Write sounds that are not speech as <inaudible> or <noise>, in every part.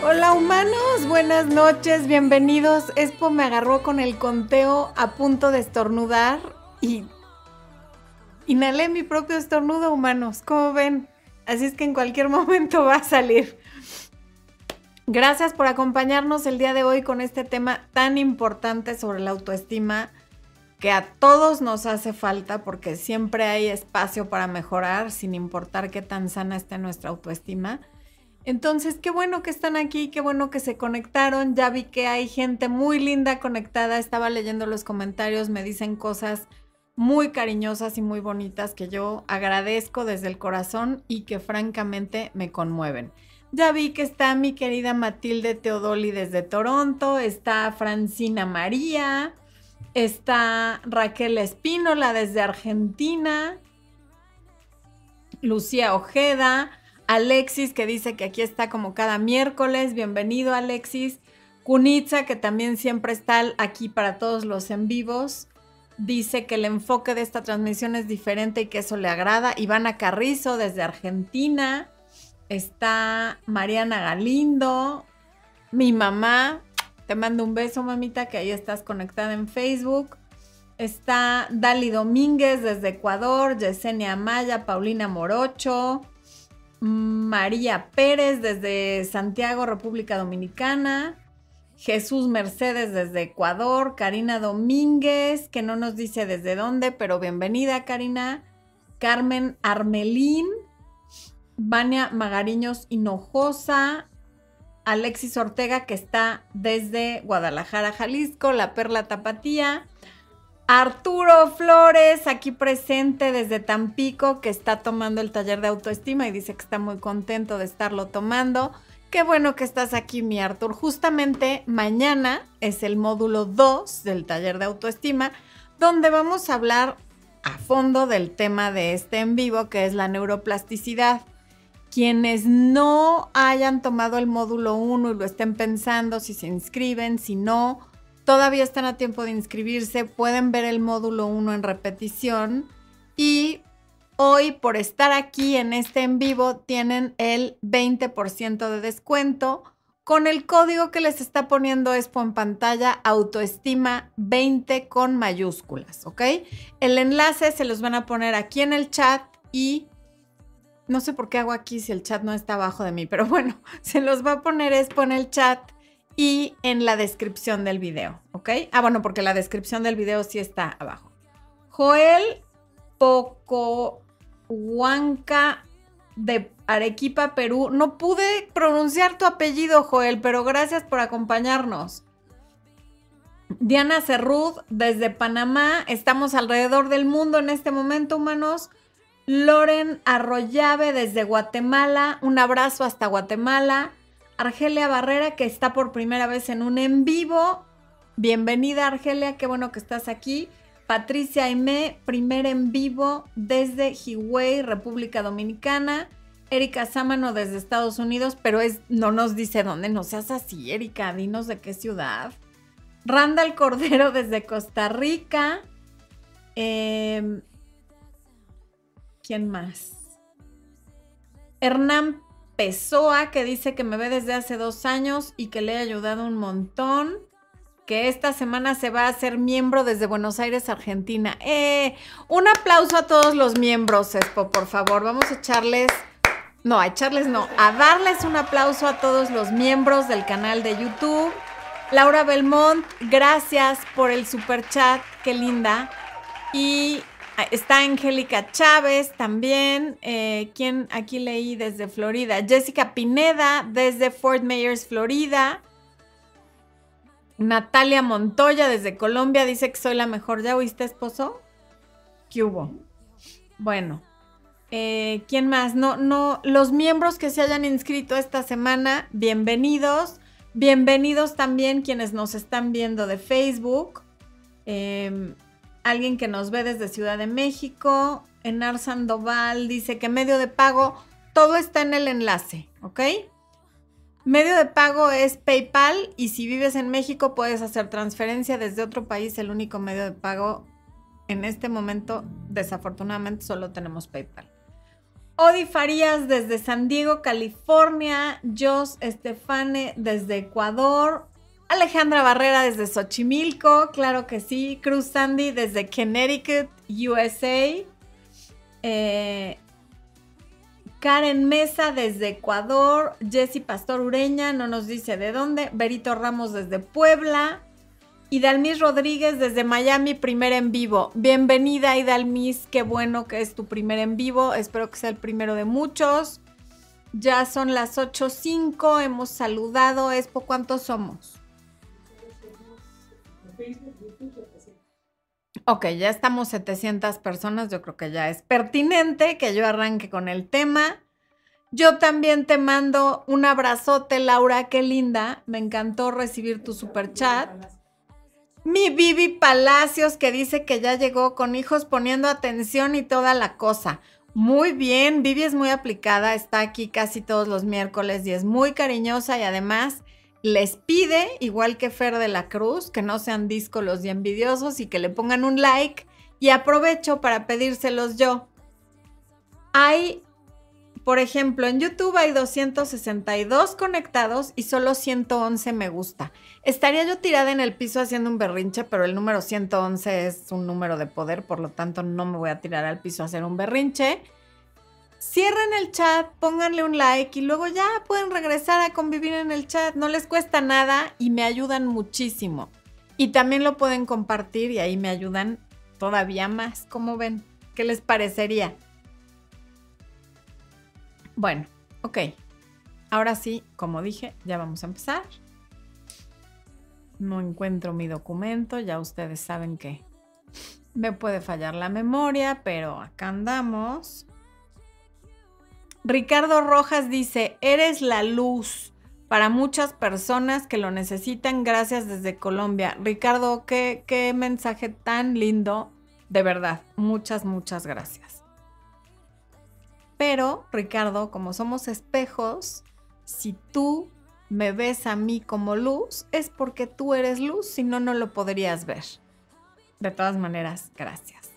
Hola humanos, buenas noches, bienvenidos. Expo me agarró con el conteo a punto de estornudar y inhalé mi propio estornudo, humanos. ¿Cómo ven? Así es que en cualquier <laughs> momento va a salir. Gracias por acompañarnos el día de hoy con este tema tan importante sobre la autoestima que a todos nos hace falta porque siempre hay espacio para mejorar sin importar qué tan sana esté nuestra autoestima. Entonces, qué bueno que están aquí, qué bueno que se conectaron. Ya vi que hay gente muy linda conectada. Estaba leyendo los comentarios, me dicen cosas muy cariñosas y muy bonitas que yo agradezco desde el corazón y que francamente me conmueven. Ya vi que está mi querida Matilde Teodoli desde Toronto, está Francina María, Está Raquel Espínola desde Argentina. Lucía Ojeda. Alexis que dice que aquí está como cada miércoles. Bienvenido Alexis. Kunitza que también siempre está aquí para todos los en vivos. Dice que el enfoque de esta transmisión es diferente y que eso le agrada. Ivana Carrizo desde Argentina. Está Mariana Galindo. Mi mamá, te mando un beso, mamita, que ahí estás conectada en Facebook. Está Dali Domínguez desde Ecuador, Yesenia Maya, Paulina Morocho, María Pérez desde Santiago, República Dominicana, Jesús Mercedes desde Ecuador, Karina Domínguez, que no nos dice desde dónde, pero bienvenida, Karina. Carmen Armelín, Vania Magariños Hinojosa, Alexis Ortega, que está desde Guadalajara, Jalisco, La Perla Tapatía. Arturo Flores, aquí presente desde Tampico, que está tomando el taller de autoestima y dice que está muy contento de estarlo tomando. Qué bueno que estás aquí, mi Artur. Justamente mañana es el módulo 2 del taller de autoestima, donde vamos a hablar a fondo del tema de este en vivo, que es la neuroplasticidad. Quienes no hayan tomado el módulo 1 y lo estén pensando, si se inscriben, si no, todavía están a tiempo de inscribirse, pueden ver el módulo 1 en repetición y hoy por estar aquí en este en vivo tienen el 20% de descuento con el código que les está poniendo Expo en pantalla, autoestima 20 con mayúsculas, ¿ok? El enlace se los van a poner aquí en el chat y no sé por qué hago aquí si el chat no está abajo de mí, pero bueno, <laughs> se los va a poner es en el chat y en la descripción del video, ¿ok? Ah, bueno, porque la descripción del video sí está abajo. Joel Poco Huanca de Arequipa, Perú. No pude pronunciar tu apellido, Joel, pero gracias por acompañarnos. Diana Cerrud desde Panamá. Estamos alrededor del mundo en este momento, humanos. Loren Arroyave desde Guatemala, un abrazo hasta Guatemala. Argelia Barrera, que está por primera vez en un en vivo. Bienvenida, Argelia, qué bueno que estás aquí. Patricia Aimé, primer en vivo desde Higüey, República Dominicana. Erika Sámano desde Estados Unidos, pero es, no nos dice dónde, no seas así, Erika, dinos de qué ciudad. Randall Cordero <laughs> desde Costa Rica. Eh, ¿Quién más? Hernán Pessoa, que dice que me ve desde hace dos años y que le he ayudado un montón. Que esta semana se va a hacer miembro desde Buenos Aires, Argentina. ¡Eh! Un aplauso a todos los miembros, por favor. Vamos a echarles. No, a echarles no, a darles un aplauso a todos los miembros del canal de YouTube. Laura Belmont, gracias por el super chat, qué linda. Y está Angélica Chávez también, eh, quien aquí leí desde Florida. Jessica Pineda desde Fort Myers, Florida. Natalia Montoya desde Colombia dice que soy la mejor. ¿Ya oíste, esposo? ¿Qué hubo? Bueno, eh, ¿quién más? No, no, los miembros que se hayan inscrito esta semana, bienvenidos. Bienvenidos también quienes nos están viendo de Facebook. Eh, alguien que nos ve desde Ciudad de México, Enar Sandoval dice que medio de pago, todo está en el enlace, ¿ok? Medio de pago es PayPal y si vives en México puedes hacer transferencia desde otro país. El único medio de pago en este momento, desafortunadamente, solo tenemos PayPal. Odi Farías desde San Diego, California. Jos Estefane desde Ecuador. Alejandra Barrera desde Xochimilco, claro que sí. Cruz Sandy desde Connecticut, USA. Eh, Karen Mesa desde Ecuador. Jessy Pastor Ureña no nos dice de dónde. Berito Ramos desde Puebla. Idalmis Rodríguez desde Miami, primer en vivo. Bienvenida, Idalmis. Qué bueno que es tu primer en vivo. Espero que sea el primero de muchos. Ya son las 8.05. Hemos saludado. Expo, ¿cuántos somos? Ok, ya estamos 700 personas. Yo creo que ya es pertinente que yo arranque con el tema. Yo también te mando un abrazote, Laura. Qué linda. Me encantó recibir tu super chat. Mi Vivi Palacios que dice que ya llegó con hijos poniendo atención y toda la cosa. Muy bien, Vivi es muy aplicada, está aquí casi todos los miércoles y es muy cariñosa y además les pide, igual que Fer de la Cruz, que no sean díscolos y envidiosos y que le pongan un like. Y aprovecho para pedírselos yo. Hay, por ejemplo, en YouTube hay 262 conectados y solo 111 me gusta. Estaría yo tirada en el piso haciendo un berrinche, pero el número 111 es un número de poder, por lo tanto no me voy a tirar al piso a hacer un berrinche cierren el chat, pónganle un like y luego ya pueden regresar a convivir en el chat. No les cuesta nada y me ayudan muchísimo. Y también lo pueden compartir y ahí me ayudan todavía más. ¿Cómo ven? ¿Qué les parecería? Bueno, ok. Ahora sí, como dije, ya vamos a empezar. No encuentro mi documento, ya ustedes saben que me puede fallar la memoria, pero acá andamos. Ricardo Rojas dice, eres la luz para muchas personas que lo necesitan. Gracias desde Colombia. Ricardo, qué, mensaje tan lindo. De verdad, muchas, muchas gracias. Pero, Ricardo, como somos espejos, si tú me ves a mí como luz, es porque tú eres luz, si no, no lo podrías ver. De todas maneras, gracias.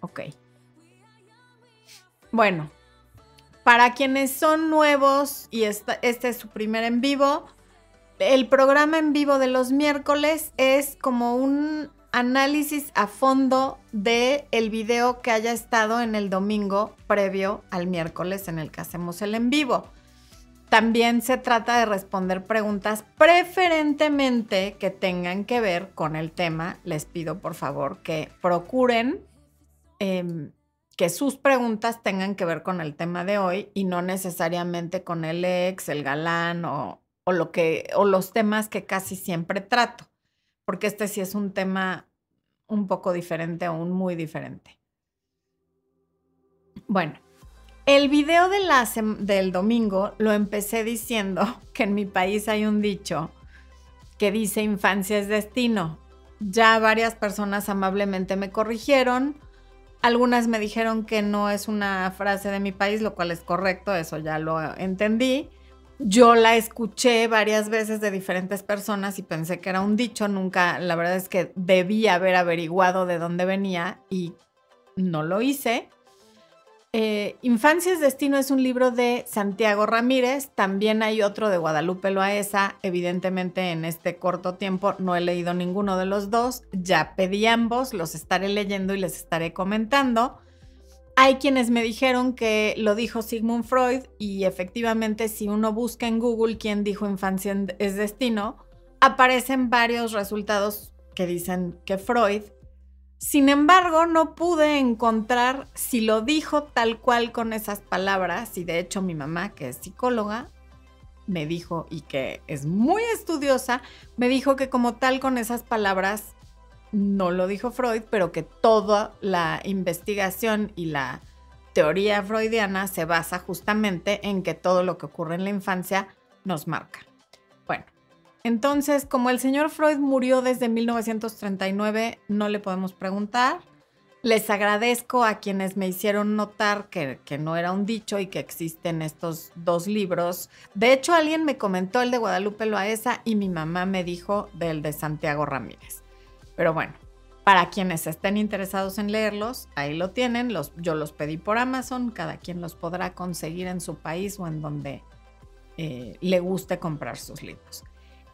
Ok. Bueno, para quienes son nuevos y este es su primer en vivo, el programa en vivo de los miércoles es como un análisis a fondo de el video que haya estado en el domingo previo al miércoles en el que hacemos el en vivo. También se trata de responder preguntas preferentemente que tengan que ver con el tema. Les pido por favor que procuren em, que sus preguntas tengan que ver con el tema de hoy y no necesariamente con el ex, el galán o, lo que, o los temas que casi siempre trato, porque este sí es un tema un poco diferente o un muy diferente. Bueno, el video del domingo lo empecé diciendo <laughs> que en mi país hay un dicho que dice infancia es destino. Ya varias personas amablemente me corrigieron algunas me dijeron que no es una frase de mi país, lo cual es correcto, eso ya lo entendí. Yo la escuché varias veces de diferentes personas y pensé que era un dicho, nunca, la verdad es que debí haber averiguado de dónde venía y no lo hice. Eh, Infancia es Destino es un libro de Santiago Ramírez, también hay otro de Guadalupe Loaesa, evidentemente en este corto tiempo no he leído ninguno de los dos, ya pedí ambos, los estaré leyendo y les estaré comentando. Hay quienes me dijeron que lo dijo Sigmund Freud y efectivamente si uno busca en Google quién dijo Infancia es Destino, aparecen varios resultados que dicen que Freud sin embargo, no pude encontrar si lo dijo tal cual con esas palabras y de hecho mi mamá, que es psicóloga, me dijo y que es muy estudiosa, me dijo que como tal con esas palabras no lo dijo Freud, pero que toda la investigación y la teoría freudiana se basa justamente en que todo lo que ocurre en la infancia nos marca. Entonces, como el señor Freud murió desde 1939, no le podemos preguntar. Les agradezco a quienes me hicieron notar que, no era un dicho y que existen estos dos libros. De hecho, alguien me comentó el de Guadalupe Loaesa y mi mamá me dijo del de Santiago Ramírez. Pero bueno, Para quienes estén interesados en leerlos, ahí lo tienen. Yo los pedí por Amazon. Cada quien los podrá conseguir en su país o en donde eh, le guste comprar sus libros.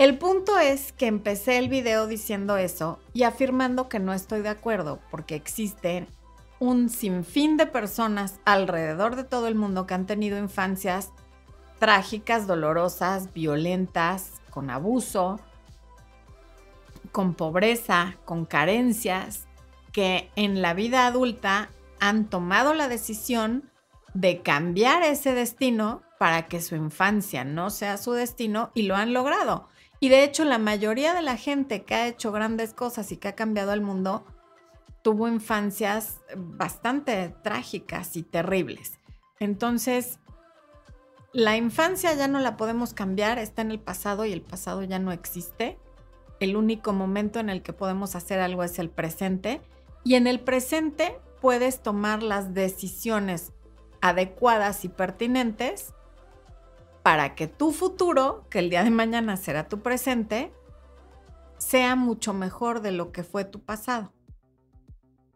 El punto es que empecé el video diciendo eso y afirmando que no estoy de acuerdo porque existen un sinfín de personas alrededor de todo el mundo que han tenido infancias trágicas, dolorosas, violentas, con abuso, con pobreza, con carencias, que en la vida adulta han tomado la decisión de cambiar ese destino para que su infancia no sea su destino y lo han logrado. Y de hecho la mayoría de la gente que ha hecho grandes cosas y que ha cambiado el mundo tuvo infancias bastante trágicas y terribles. Entonces, la infancia ya no la podemos cambiar, está en el pasado y el pasado ya no existe el único momento en el que podemos hacer algo es el presente y en el presente puedes tomar las decisiones adecuadas y pertinentes para que tu futuro, que el día de mañana será tu presente, sea mucho mejor de lo que fue tu pasado.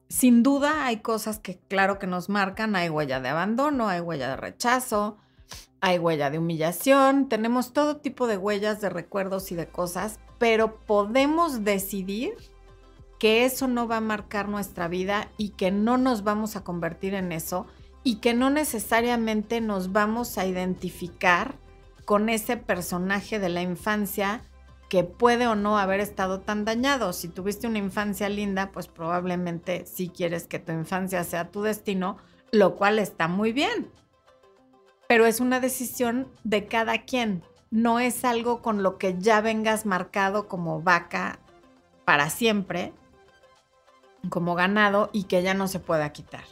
Sin duda hay cosas que claro que nos marcan, hay huella de abandono, hay huella de rechazo, hay huella de humillación, tenemos todo tipo de huellas de recuerdos y de cosas, pero podemos decidir que eso no va a marcar nuestra vida y que no nos vamos a convertir en eso y que no necesariamente nos vamos a identificar con ese personaje de la infancia que puede o no haber estado tan dañado. Si tuviste una infancia linda, pues probablemente sí quieres que tu infancia sea tu destino, lo cual está muy bien. Pero es una decisión de cada quien no es algo con lo que ya vengas marcado como vaca para siempre, como ganado y que ya no se pueda quitar.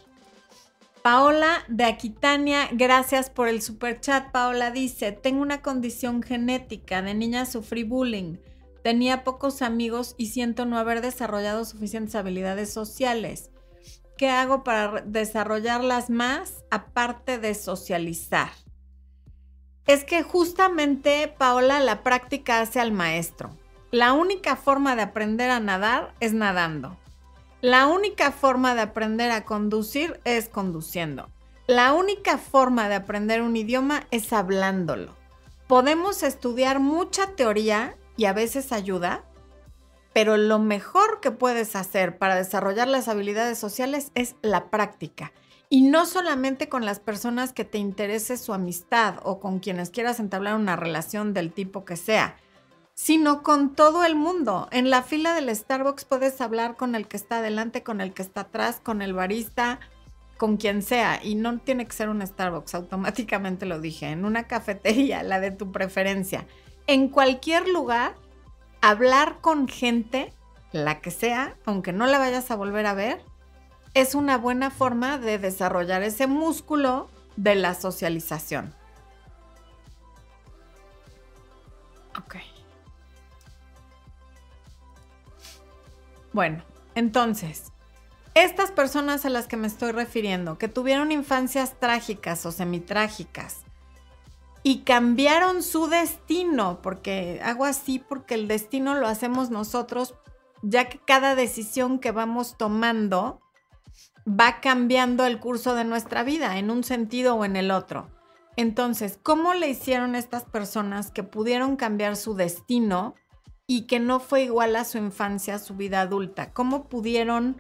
Paola de Aquitania, gracias por el super chat. Paola dice, tengo una condición genética, de niña sufrí bullying, tenía pocos amigos y siento no haber desarrollado suficientes habilidades sociales. ¿Qué hago para desarrollarlas más aparte de socializar? Es que justamente, Paola, la práctica hace al maestro. La única forma de aprender a nadar es nadando. La única forma de aprender a conducir es conduciendo. La única forma de aprender un idioma es hablándolo. Podemos estudiar mucha teoría y a veces ayuda, pero lo mejor que puedes hacer para desarrollar las habilidades sociales es la práctica. Y no solamente con las personas que te interese su amistad o con quienes quieras entablar una relación del tipo que sea, sino con todo el mundo. En la fila del Starbucks puedes hablar con el que está adelante, con el que está atrás, con el barista, con quien sea. Y no tiene que ser un Starbucks, automáticamente lo dije, en una cafetería, la de tu preferencia. En cualquier lugar, hablar con gente, la que sea, aunque no la vayas a volver a ver, es una buena forma de desarrollar ese músculo de la socialización. Ok. Bueno, entonces, estas personas a las que me estoy refiriendo, que tuvieron infancias trágicas o semitrágicas y cambiaron su destino, porque hago así porque el destino lo hacemos nosotros, ya que cada decisión que vamos tomando va cambiando el curso de nuestra vida en un sentido o en el otro. Entonces, ¿cómo le hicieron estas personas que pudieron cambiar su destino y que no fue igual a su infancia, a su vida adulta? ¿Cómo pudieron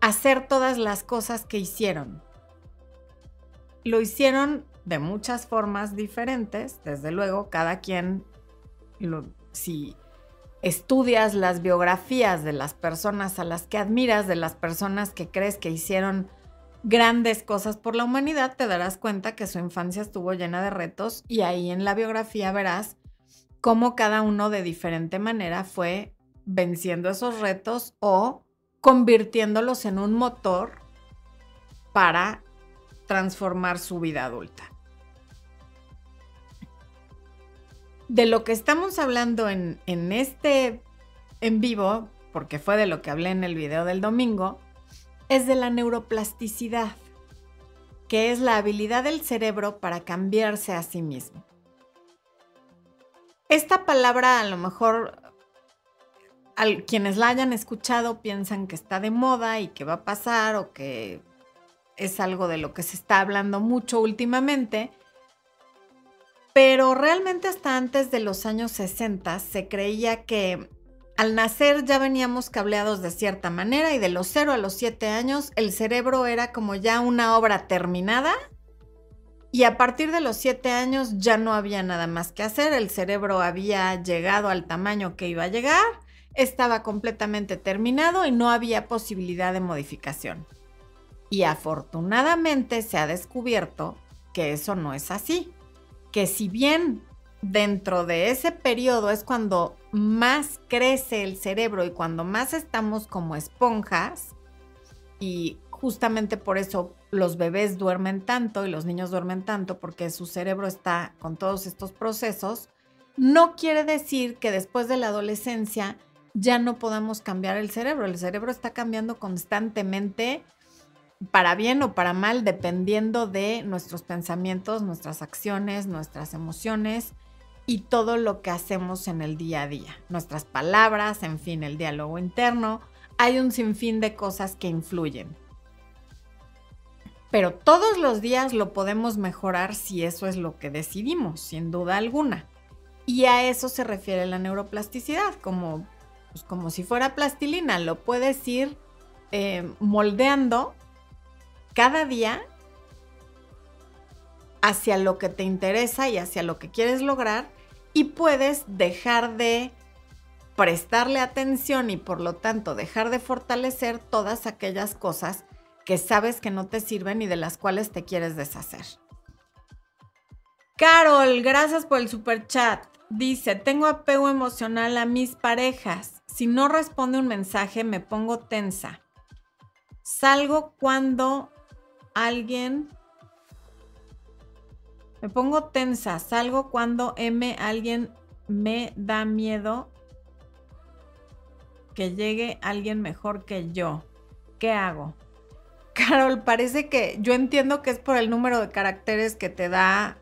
hacer todas las cosas que hicieron? Lo hicieron de muchas formas diferentes, desde luego, cada quien, si estudias las biografías de las personas a las que admiras, de las personas que crees que hicieron grandes cosas por la humanidad, te darás cuenta que su infancia estuvo llena de retos y ahí en la biografía verás cómo cada uno de diferente manera fue venciendo esos retos o convirtiéndolos en un motor para transformar su vida adulta. de lo que estamos hablando en, este en vivo, porque fue de lo que hablé en el video del domingo, es de la neuroplasticidad, que es la habilidad del cerebro para cambiarse a sí mismo. Esta palabra a lo mejor quienes la hayan escuchado piensan que está de moda y que va a pasar o que es algo de lo que se está hablando mucho últimamente. Pero realmente hasta antes de los años 60 se creía que al nacer ya veníamos cableados de cierta manera y de los 0 a los 7 años el cerebro era como ya una obra terminada y a partir de los 7 años ya no había nada más que hacer, el cerebro había llegado al tamaño que iba a llegar, estaba completamente terminado y no había posibilidad de modificación. Y afortunadamente se ha descubierto que eso no es así que si bien dentro de ese periodo es cuando más crece el cerebro y cuando más estamos como esponjas, y justamente por eso los bebés duermen tanto y los niños duermen tanto, porque su cerebro está con todos estos procesos, no quiere decir que después de la adolescencia ya no podamos cambiar el cerebro. El cerebro está cambiando constantemente para bien o para mal, dependiendo de nuestros pensamientos, nuestras acciones, nuestras emociones y todo lo que hacemos en el día a día, nuestras palabras, en fin, el diálogo interno. Hay un sinfín de cosas que influyen. Pero todos los días lo podemos mejorar si eso es lo que decidimos, sin duda alguna. Y a eso se refiere la neuroplasticidad, como, pues, como si fuera plastilina, lo puedes ir eh, moldeando cada día hacia lo que te interesa y hacia lo que quieres lograr y puedes dejar de prestarle atención y por lo tanto dejar de fortalecer todas aquellas cosas que sabes que no te sirven y de las cuales te quieres deshacer. Carol, gracias por el super chat. Dice, tengo apego emocional a mis parejas. Si no responde un mensaje me pongo tensa. Salgo cuando alguien... Me pongo tensa, salgo cuando M alguien me da miedo que llegue alguien mejor que yo. ¿Qué hago? Carol, parece que yo entiendo que es por el número de caracteres que te da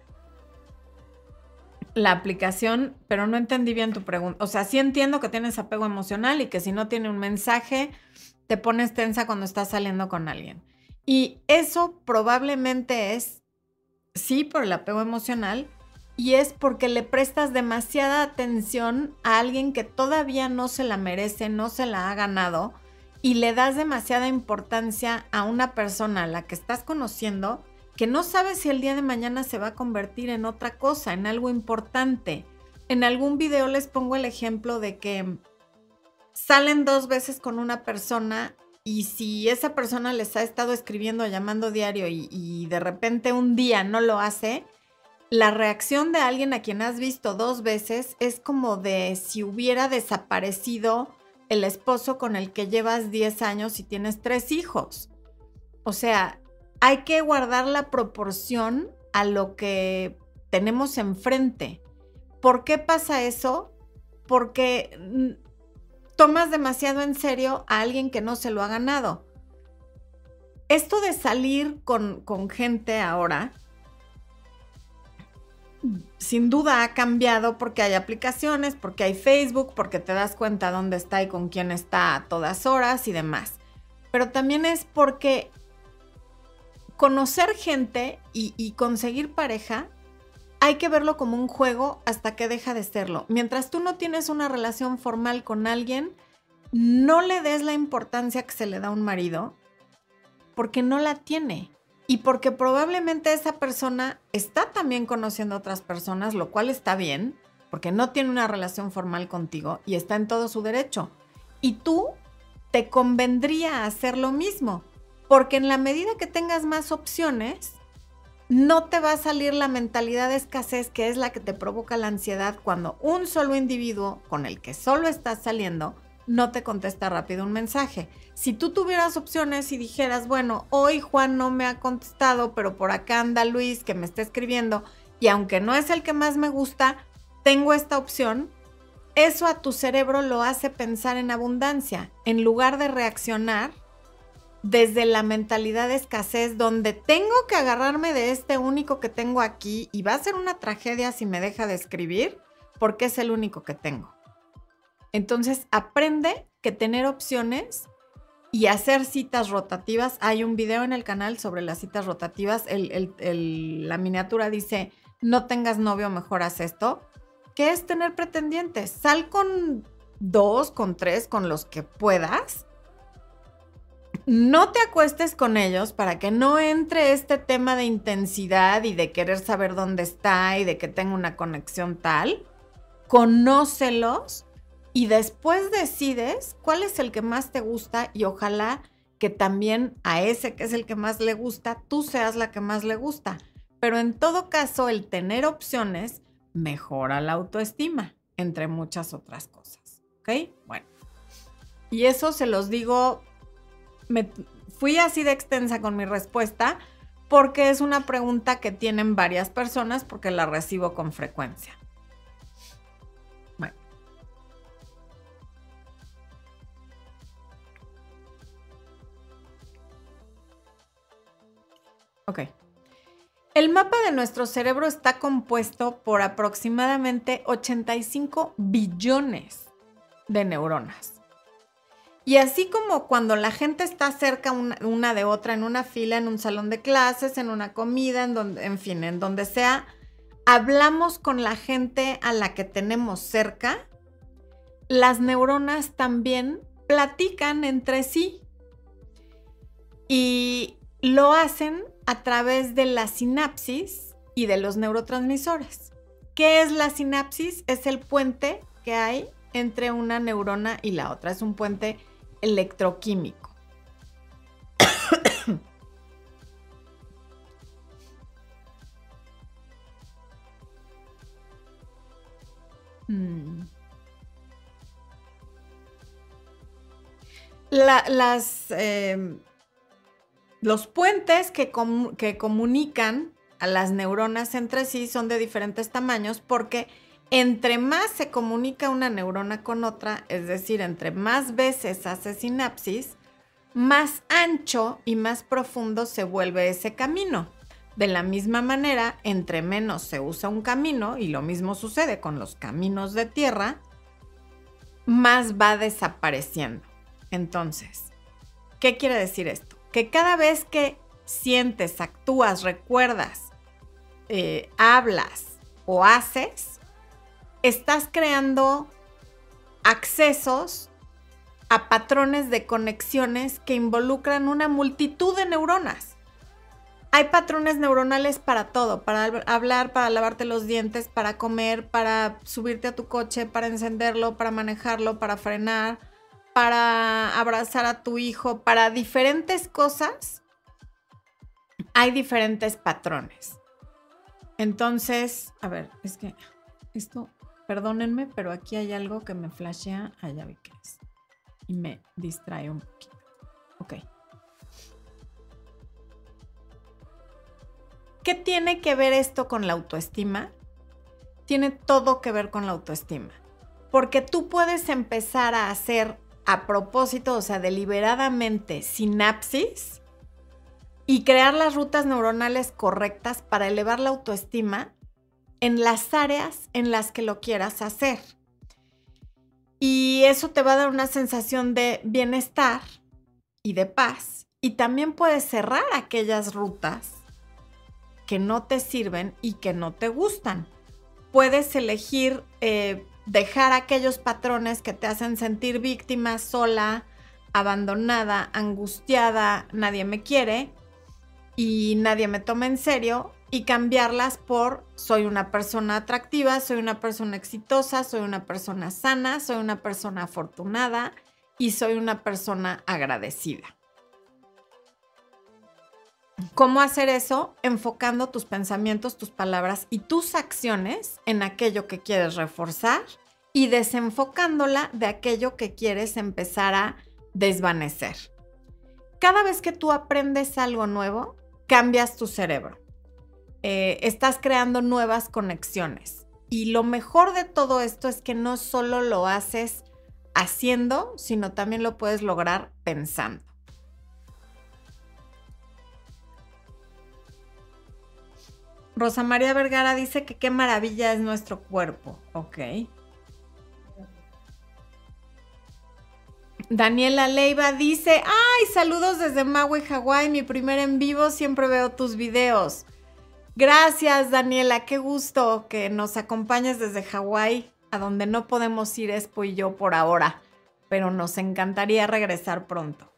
la aplicación, pero no entendí bien tu pregunta. O sea, sí entiendo que tienes apego emocional y que si no tiene un mensaje, te pones tensa cuando estás saliendo con alguien. Y eso probablemente es, sí, por el apego emocional, y es porque le prestas demasiada atención a alguien que todavía no se la merece, no se la ha ganado, y le das demasiada importancia a una persona a la que estás conociendo que no sabes si el día de mañana se va a convertir en otra cosa, en algo importante. En algún video les pongo el ejemplo de que salen dos veces con una persona y si esa persona les ha estado escribiendo, llamando diario y, de repente un día no lo hace, la reacción de alguien a quien has visto dos veces es como de si hubiera desaparecido el esposo con el que llevas 10 años y tienes tres hijos. O sea, hay que guardar la proporción a lo que tenemos enfrente. ¿Por qué pasa eso? Porque tomas demasiado en serio a alguien que no se lo ha ganado. Esto de salir con, gente ahora, sin duda ha cambiado porque hay aplicaciones, porque hay Facebook, porque te das cuenta dónde está y con quién está a todas horas y demás. Pero también es porque conocer gente y, conseguir pareja hay que verlo como un juego hasta que deja de serlo. Mientras tú no tienes una relación formal con alguien, no le des la importancia que se le da a un marido porque no la tiene. Y porque probablemente esa persona está también conociendo a otras personas, lo cual está bien, porque no tiene una relación formal contigo y está en todo su derecho. Y tú te convendría hacer lo mismo, porque en la medida que tengas más opciones, no te va a salir la mentalidad de escasez que es la que te provoca la ansiedad cuando un solo individuo con el que solo estás saliendo no te contesta rápido un mensaje. Si tú tuvieras opciones y dijeras, bueno, hoy Juan no me ha contestado, pero por acá anda Luis que me está escribiendo y aunque no es el que más me gusta, tengo esta opción, eso a tu cerebro lo hace pensar en abundancia, en lugar de reaccionar desde la mentalidad de escasez, donde tengo que agarrarme de este único que tengo aquí y va a ser una tragedia si me deja de escribir, porque es el único que tengo. Entonces, aprende que tener opciones y hacer citas rotativas. Hay un video en el canal sobre las citas rotativas. la miniatura dice, no tengas novio, mejor haz esto. ¿Qué es tener pretendientes? Sal con dos, con tres, con los que puedas. No te acuestes con ellos para que no entre este tema de intensidad y de querer saber dónde está y de que tenga una conexión tal. Conócelos y después decides cuál es el que más te gusta y ojalá que también a ese que es el que más le gusta, tú seas la que más le gusta. Pero en todo caso, el tener opciones mejora la autoestima, entre muchas otras cosas. ¿Ok? Bueno. Y eso se los digo, me fui así de extensa con mi respuesta porque es una pregunta que tienen varias personas porque la recibo con frecuencia. Ok. El mapa de nuestro cerebro está compuesto por aproximadamente 85 billones de neuronas. Y así como cuando la gente está cerca una, de otra en una fila, en un salón de clases, en una comida, en, donde, en fin, en donde sea, hablamos con la gente a la que tenemos cerca, las neuronas también platican entre sí. Y lo hacen a través de la sinapsis y de los neurotransmisores. ¿Qué es la sinapsis? Es el puente que hay entre una neurona y la otra. Es un puente electroquímico. <coughs> Mm. las em, los puentes que, comunican a las neuronas entre sí son de diferentes tamaños porque entre más se comunica una neurona con otra, es decir, entre más veces hace sinapsis, más ancho y más profundo se vuelve ese camino. De la misma manera, entre menos se usa un camino, y lo mismo sucede con los caminos de tierra, más va desapareciendo. Entonces, ¿qué quiere decir esto? Que cada vez que sientes, actúas, recuerdas, eh, hablas o haces, estás creando accesos a patrones de conexiones que involucran una multitud de neuronas. Hay patrones neuronales para todo, para hablar, para lavarte los dientes, para comer, para subirte a tu coche, para encenderlo, para manejarlo, para frenar, para abrazar a tu hijo, para diferentes cosas, hay diferentes patrones. Entonces, a ver, es que esto, perdónenme, pero aquí hay algo que me flashea. Ya vi que es. Y me distrae un poquito. Ok. ¿Qué tiene que ver esto con la autoestima? Tiene todo que ver con la autoestima. Porque tú puedes empezar a hacer a propósito, o sea, deliberadamente, sinapsis y crear las rutas neuronales correctas para elevar la autoestima en las áreas en las que lo quieras hacer. Y eso te va a dar una sensación de bienestar y de paz. Y también puedes cerrar aquellas rutas que no te sirven y que no te gustan. Puedes elegir eh, dejar aquellos patrones que te hacen sentir víctima, sola, abandonada, angustiada, nadie me quiere y nadie me toma en serio y cambiarlas por soy una persona atractiva, soy una persona exitosa, soy una persona sana, soy una persona afortunada y soy una persona agradecida. ¿Cómo hacer eso? Enfocando tus pensamientos, tus palabras y tus acciones en aquello que quieres reforzar y desenfocándola de aquello que quieres empezar a desvanecer. Cada vez que tú aprendes algo nuevo, cambias tu cerebro. Eh, estás creando nuevas conexiones. Y lo mejor de todo esto es que no solo lo haces haciendo, sino también lo puedes lograr pensando. Rosa María Vergara dice que qué maravilla es nuestro cuerpo. Ok. Daniela Leiva dice, ay, saludos desde Maui, Hawái, mi primer en vivo, siempre veo tus videos. Gracias, Daniela, qué gusto que nos acompañes desde Hawái, a donde no podemos ir Espo y yo por ahora, pero nos encantaría regresar pronto.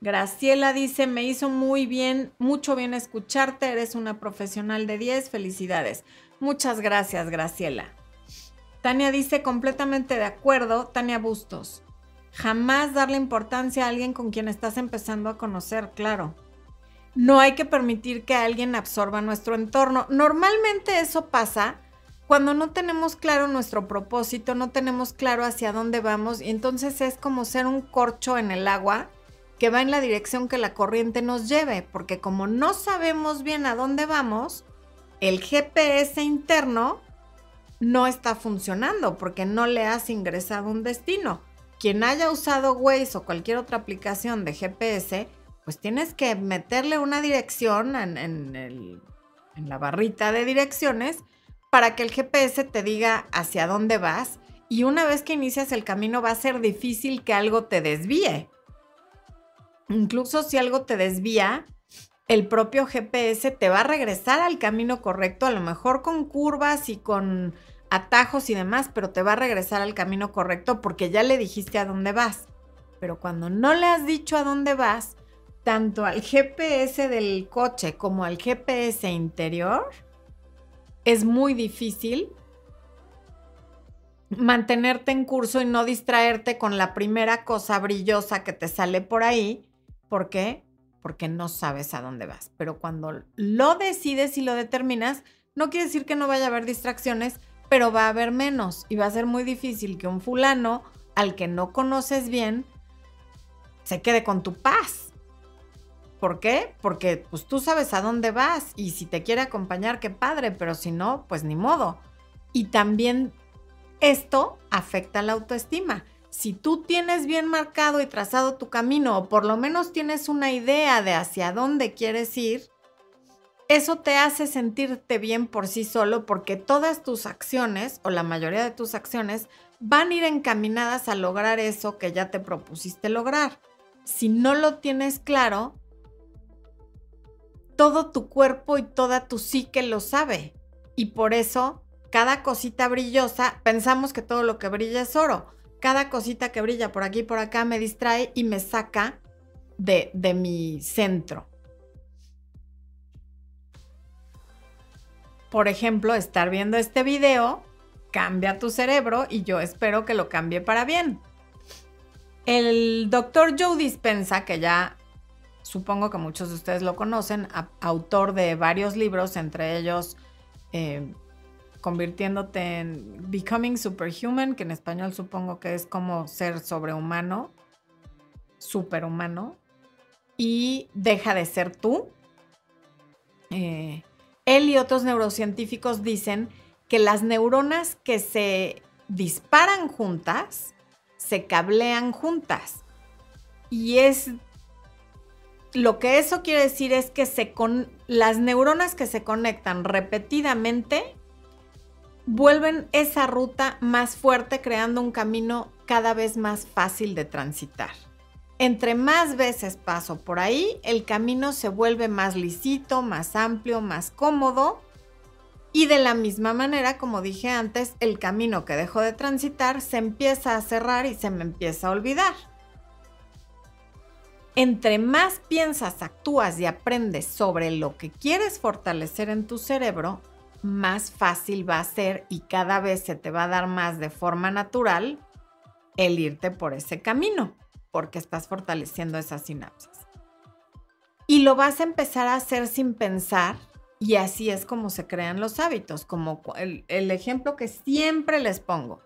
Graciela dice, me hizo muy bien, mucho bien escucharte, eres una profesional de 10, felicidades. Muchas gracias, Graciela. Tania dice, completamente de acuerdo, Tania Bustos. Jamás darle importancia a alguien con quien estás empezando a conocer, claro. No hay que permitir que alguien absorba nuestro entorno. Normalmente eso pasa cuando no tenemos claro nuestro propósito, no tenemos claro hacia dónde vamos y entonces es como ser un corcho en el agua que va en la dirección que la corriente nos lleve, porque como no sabemos bien a dónde vamos, el GPS interno no está funcionando porque no le has ingresado un destino. Quien haya usado Waze o cualquier otra aplicación de GPS, pues tienes que meterle una dirección en, la barrita de direcciones para que el GPS te diga hacia dónde vas y una vez que inicias el camino va a ser difícil que algo te desvíe incluso si algo te desvía, el propio GPS te va a regresar al camino correcto, a lo mejor con curvas y con atajos y demás, pero te va a regresar al camino correcto porque ya le dijiste a dónde vas. Pero cuando no le has dicho a dónde vas, tanto al GPS del coche como al GPS interior, es muy difícil mantenerte en curso y no distraerte con la primera cosa brillosa que te sale por ahí ¿Por qué? Porque no sabes a dónde vas. Pero cuando lo decides y lo determinas, no quiere decir que no vaya a haber distracciones, pero va a haber menos y va a ser muy difícil que un fulano al que no conoces bien se quede con tu paz. ¿Por qué? Porque pues tú sabes a dónde vas y si te quiere acompañar, qué padre, pero si no, pues ni modo. Y también esto afecta la autoestima si tú tienes bien marcado y trazado tu camino, o por lo menos tienes una idea de hacia dónde quieres ir, eso te hace sentirte bien por sí solo porque todas tus acciones, o la mayoría de tus acciones, van a ir encaminadas a lograr eso que ya te propusiste lograr. Si no lo tienes claro, todo tu cuerpo y toda tu psique lo sabe. Y por eso, cada cosita brillosa, pensamos que todo lo que brilla es oro cada cosita que brilla por aquí y por acá me distrae y me saca de, de mi centro. Por ejemplo, estar viendo este video cambia tu cerebro y yo espero que lo cambie para bien. El doctor Joe Dispensa, que ya supongo que muchos de ustedes lo conocen, autor de varios libros, entre ellos eh, convirtiéndote en Becoming Superhuman, que en español supongo que es como ser sobrehumano, superhumano, y deja de ser tú. Eh, él y otros neurocientíficos dicen que las neuronas que se disparan juntas, se cablean juntas. Y es lo que eso quiere decir es que se con, las neuronas que se conectan repetidamente vuelven esa ruta más fuerte creando un camino cada vez más fácil de transitar. Entre más veces paso por ahí, el camino se vuelve más lisito, más amplio, más cómodo y de la misma manera, como dije antes, el camino que dejo de transitar se empieza a cerrar y se me empieza a olvidar. Entre más piensas, actúas y aprendes sobre lo que quieres fortalecer en tu cerebro, más fácil va a ser y cada vez se te va a dar más de forma natural el irte por ese camino, porque estás fortaleciendo esas sinapsis. Y lo vas a empezar a hacer sin pensar y así es como se crean los hábitos, como el, ejemplo que siempre les pongo.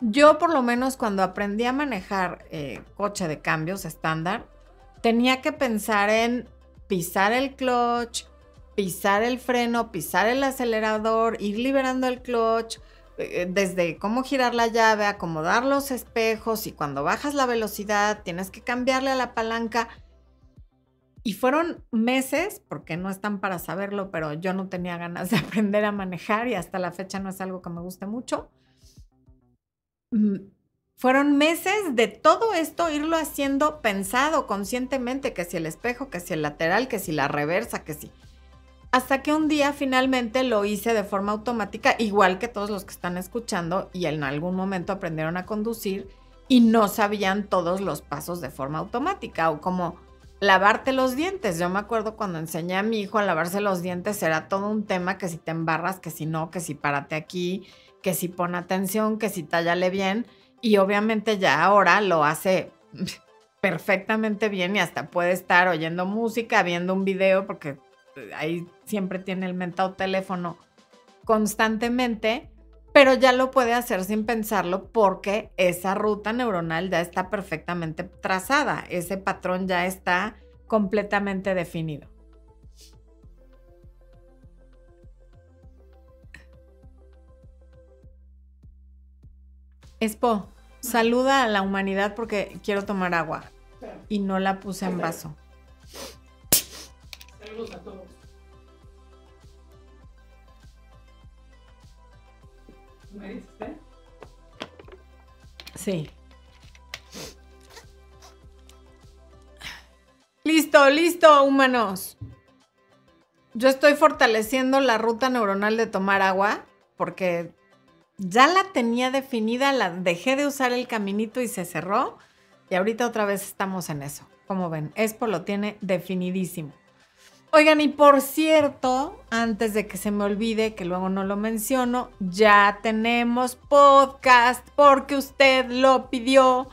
Yo por lo menos cuando aprendí a manejar eh, coche de cambios estándar, tenía que pensar en pisar el clutch, pisar el freno, pisar el acelerador, ir liberando el clutch, eh, desde cómo girar la llave, acomodar los espejos y cuando bajas la velocidad tienes que cambiarle a la palanca. Y fueron meses, porque no están para saberlo, pero yo no tenía ganas de <laughs> aprender a manejar y hasta la fecha no es algo que me guste mucho. Mm, Fueron meses de todo esto irlo haciendo pensado conscientemente, que si el espejo, que si el lateral, que si la reversa, que si... Hasta que un día finalmente lo hice de forma automática, igual que todos los que están escuchando y en algún momento aprendieron a conducir y no sabían todos los pasos de forma automática o como lavarte los dientes. Yo me acuerdo cuando enseñé a mi hijo a lavarse los dientes era todo un tema que si te embarras, que si no, que si párate aquí, que si pon atención, que si tallale bien y obviamente ya ahora lo hace <laughs> perfectamente bien y hasta puede estar oyendo música, viendo un video, porque ahí siempre tiene el mentado teléfono constantemente, pero ya lo puede hacer sin pensarlo porque esa ruta neuronal ya está perfectamente trazada, ese patrón ya está completamente definido. Espo, saluda a la humanidad porque quiero tomar agua y no la puse en vaso. Sí. Listo, listo, humanos. Yo estoy fortaleciendo la ruta neuronal de tomar agua porque ya la tenía definida, la dejé de usar el caminito y se cerró. Y ahorita otra vez estamos en eso. Como ven, Expo lo tiene definidísimo. Oigan, y por cierto, antes de que se me olvide, que luego no lo menciono, ya tenemos podcast porque usted lo pidió.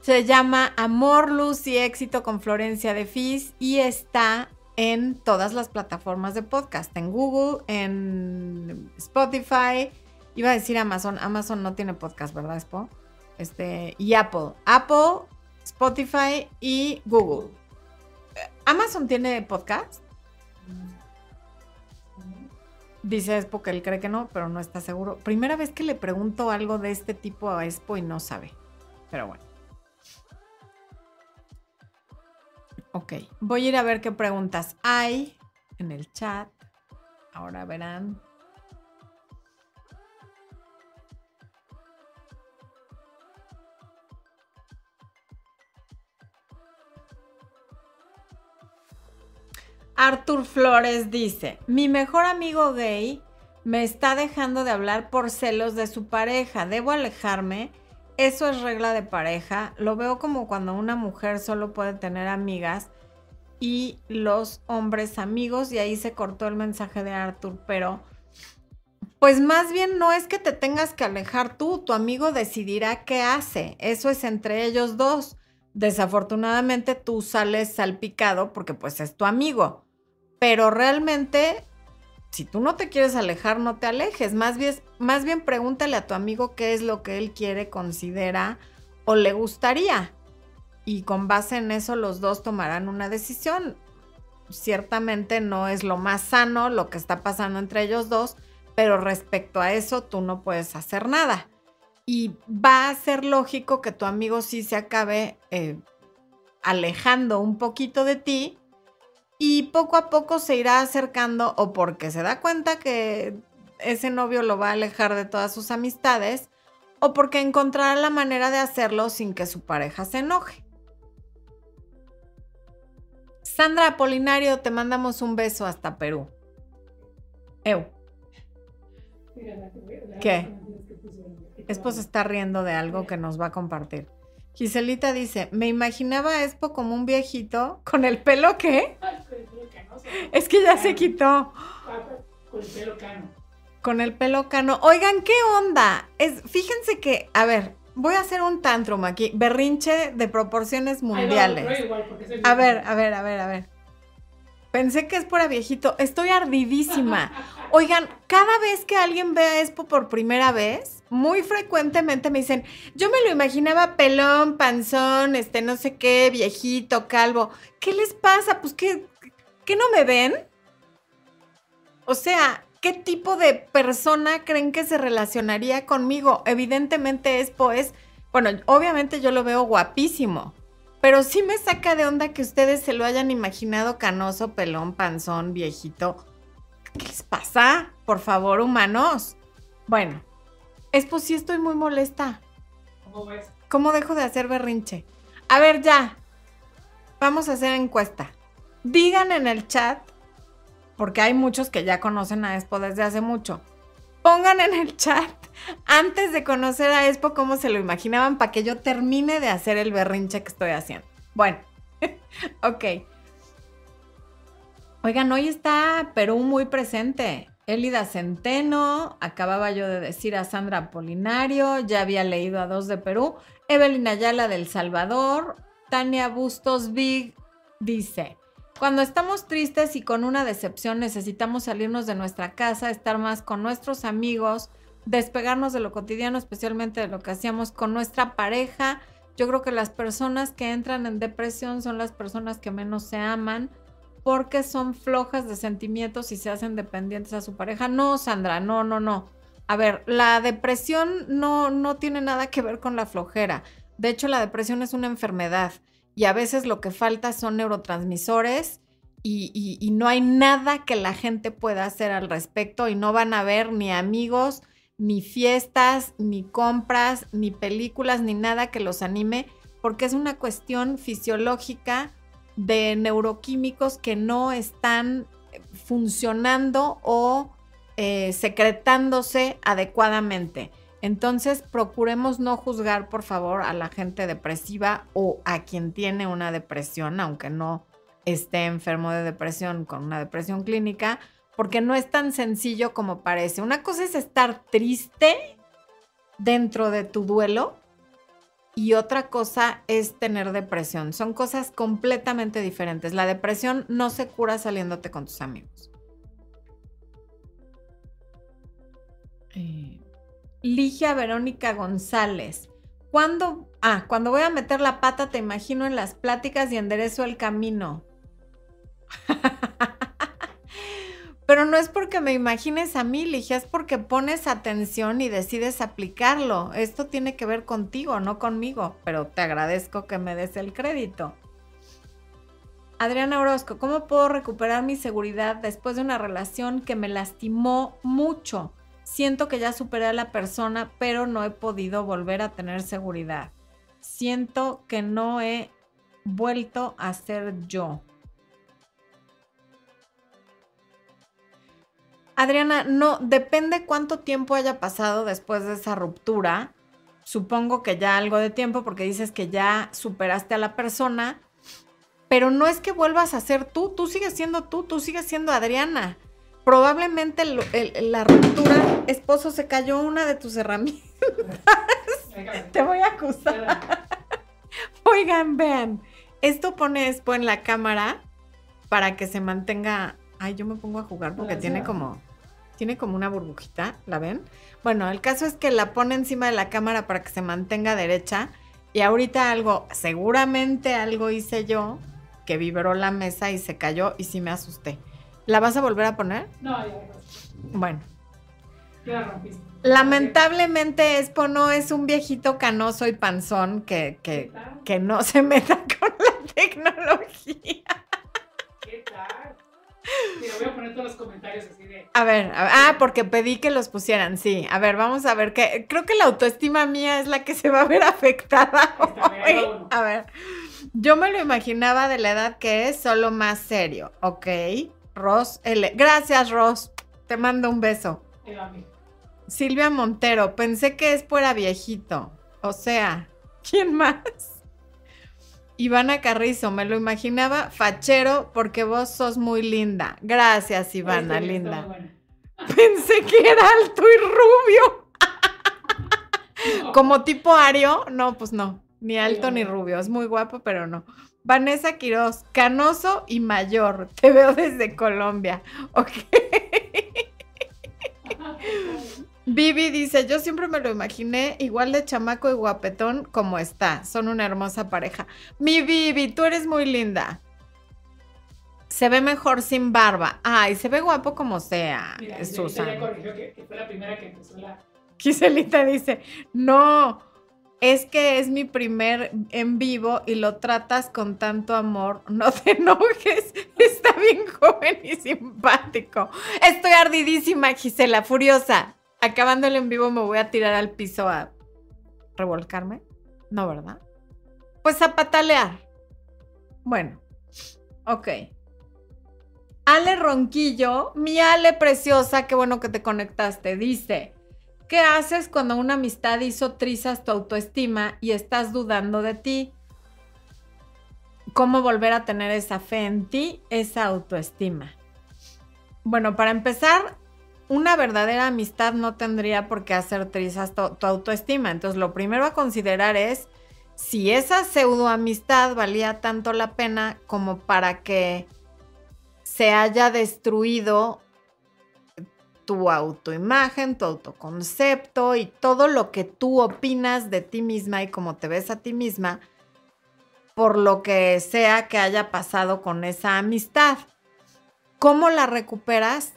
Se llama Amor, Luz y Éxito con Florencia de Fis y está en todas las plataformas de podcast, en Google, en Spotify, Iba a decir Amazon. Amazon no tiene podcast, ¿verdad, Spo? Este, y Apple. Apple, Spotify y Google. ¿Amazon tiene podcast? Dice Expo que él cree que no, pero no está seguro. Primera vez que le pregunto algo de este tipo a Expo y no sabe. Pero bueno. Ok, voy a ir a ver qué preguntas hay en el chat. Ahora verán. Arthur Flores dice, mi mejor amigo gay me está dejando de hablar por celos de su pareja. ¿Debo alejarme? Eso es regla de pareja. Lo veo como cuando una mujer solo puede tener amigas y los hombres amigos. Y ahí se cortó el mensaje de Arthur. Pero, pues más bien no es que te tengas que alejar tú. Tu amigo decidirá qué hace. Eso es entre ellos dos. Desafortunadamente tú sales salpicado porque pues es tu amigo. Pero realmente, si tú no te quieres alejar, no te alejes. Más bien, más bien pregúntale a tu amigo qué es lo que él quiere, considera o le gustaría. Y con base en eso los dos tomarán una decisión. Ciertamente no es lo más sano lo que está pasando entre ellos dos, pero respecto a eso tú no puedes hacer nada. Y va a ser lógico que tu amigo sí se acabe eh, alejando un poquito de ti y poco a poco se irá acercando o porque se da cuenta que ese novio lo va a alejar de todas sus amistades o porque encontrará la manera de hacerlo sin que su pareja se enoje. Sandra Apolinario, te mandamos un beso hasta Perú. Eu. ¿Qué? Esposo está riendo de algo que nos va a compartir. Giselita dice, me imaginaba a como un viejito con el pelo ¿qué? Es que ya se quitó. Con el pelo cano. Con el pelo cano. Oigan, ¿qué onda? Es, fíjense que, a ver, voy a hacer un tantrum aquí. Berrinche de proporciones mundiales. a ver, a ver, a ver, a ver. Pensé que es por viejito. Estoy ardidísima. Oigan, cada vez que alguien ve a Expo por primera vez, muy frecuentemente me dicen, yo me lo imaginaba pelón, panzón, este no sé qué, viejito, calvo. ¿Qué les pasa? Pues que, ¿qué no me ven? O sea, ¿qué tipo de persona creen que se relacionaría conmigo? Evidentemente es, bueno, obviamente yo lo veo guapísimo. Pero sí me saca de onda que ustedes se lo hayan imaginado canoso, pelón, panzón, viejito. ¿Qué les pasa? Por favor, humanos. Bueno, es pues sí estoy muy molesta. ¿Cómo es? ¿Cómo dejo de hacer berrinche? A ver, ya. Vamos a hacer encuesta. Digan en el chat, porque hay muchos que ya conocen a Expo desde hace mucho. Pongan en el chat antes de conocer a Expo cómo se lo imaginaban para que yo termine de hacer el berrinche que estoy haciendo. Bueno, <laughs> ok. Oigan, hoy está Perú muy presente. Elida Centeno, acababa yo de decir a Sandra Polinario, ya había leído a dos de Perú, Evelyn Ayala del Salvador, Tania Bustos Big dice, cuando estamos tristes y con una decepción necesitamos salirnos de nuestra casa, estar más con nuestros amigos, despegarnos de lo cotidiano, especialmente de lo que hacíamos con nuestra pareja. Yo creo que las personas que entran en depresión son las personas que menos se aman porque son flojas de sentimientos y se hacen dependientes a su pareja. No, Sandra, no, no, no. A ver, la depresión no, no tiene nada que ver con la flojera. De hecho, la depresión es una enfermedad y a veces lo que falta son neurotransmisores y, no hay nada que la gente pueda hacer al respecto y no van a ver ni amigos, ni fiestas, ni compras, ni películas, ni nada que los anime, porque es una cuestión fisiológica de neuroquímicos que no están funcionando o eh, secretándose adecuadamente. Entonces, procuremos no juzgar, por favor, a la gente depresiva o a quien tiene una depresión, aunque no esté enfermo de depresión con una depresión clínica, porque no es tan sencillo como parece. Una cosa es estar triste dentro de tu duelo y otra cosa es tener depresión. Son cosas completamente diferentes. La depresión no se cura saliéndote con tus amigos. Eh, Ligia Verónica González. Cuando, ah, cuando voy a meter la pata te imagino en las pláticas y enderezo el camino. <laughs> Pero no es porque me imagines a mí, Ligia, es porque pones atención y decides aplicarlo. Esto tiene que ver contigo, no conmigo, pero te agradezco que me des el crédito. Adriana Orozco, ¿cómo puedo recuperar mi seguridad después de una relación que me lastimó mucho? Siento que ya superé a la persona, pero no he podido volver a tener seguridad. Siento que no he vuelto a ser yo. Adriana, no, depende cuánto tiempo haya pasado después de esa ruptura. Supongo que ya algo de tiempo porque dices que ya superaste a la persona, pero no es que vuelvas a ser tú, tú sigues siendo tú, tú sigues siendo Adriana. Probablemente la ruptura, esposo, se cayó una de tus herramientas. <laughs> Te voy a acusar. <laughs> Oigan, vean, esto pone Expo en la cámara para que se mantenga. Ay, yo me pongo a jugar porque tiene como tiene como una burbujita, ¿la ven? Bueno, el caso es que la pone encima de la cámara para que se mantenga derecha. Y ahorita algo, seguramente algo hice yo que vibró la mesa y se cayó y sí me asusté. ¿La vas a volver a poner? No, ya Bueno. Ya rompiste. Lamentablemente Expo no es un viejito canoso y panzón que, que, que no se meta <laughs> con la tecnología. ¿Qué tal? Mira, voy a poner todos los comentarios así de. A ver, ah, porque pedí que los pusieran, sí. A ver, vamos a ver que creo que la autoestima mía es la que se va a ver afectada. A ver, yo me lo imaginaba de la edad que es, solo más serio, ¿ok? Ross L. Gracias, Ross. Te mando un beso. Silvia Montero, pensé que es fuera viejito. O sea, ¿quién más? Ivana Carrizo, me lo imaginaba fachero porque vos sos muy linda. Gracias, Ivana, linda. <laughs> Pensé que era alto y rubio. <laughs> Como tipo Ario, no, pues no, ni alto ni rubio, es muy guapo, pero no. Vanessa Quiroz, canoso y mayor, te veo desde Colombia. Ok. <laughs> Vivi dice, yo siempre me lo imaginé igual de chamaco y guapetón como está. Son una hermosa pareja. Mi Vivi, tú eres muy linda. Se ve mejor sin barba. Ay, se ve guapo como sea, Mira, Susan. Ya corrigió que, que, fue la primera que empezó la... Giselita dice, no, es que es mi primer en vivo y lo tratas con tanto amor. <laughs> No te enojes, está bien joven y simpático. Estoy ardidísima, Gisela, furiosa acabando el en vivo me voy a tirar al piso a revolcarme. No, ¿verdad? Pues a patalear. Bueno, ok. Ale Ronquillo, mi Ale preciosa, qué bueno que te conectaste, dice, ¿qué haces cuando una amistad hizo trizas tu autoestima y estás dudando de ti? ¿Cómo volver a tener esa fe en ti, esa autoestima? Bueno, para empezar, una verdadera amistad no tendría por qué hacer trizas tu, autoestima. Entonces, lo primero a considerar es si esa pseudo amistad valía tanto la pena como para que se haya destruido tu autoimagen, tu autoconcepto y todo lo que tú opinas de ti misma y cómo te ves a ti misma por lo que sea que haya pasado con esa amistad. ¿Cómo la recuperas?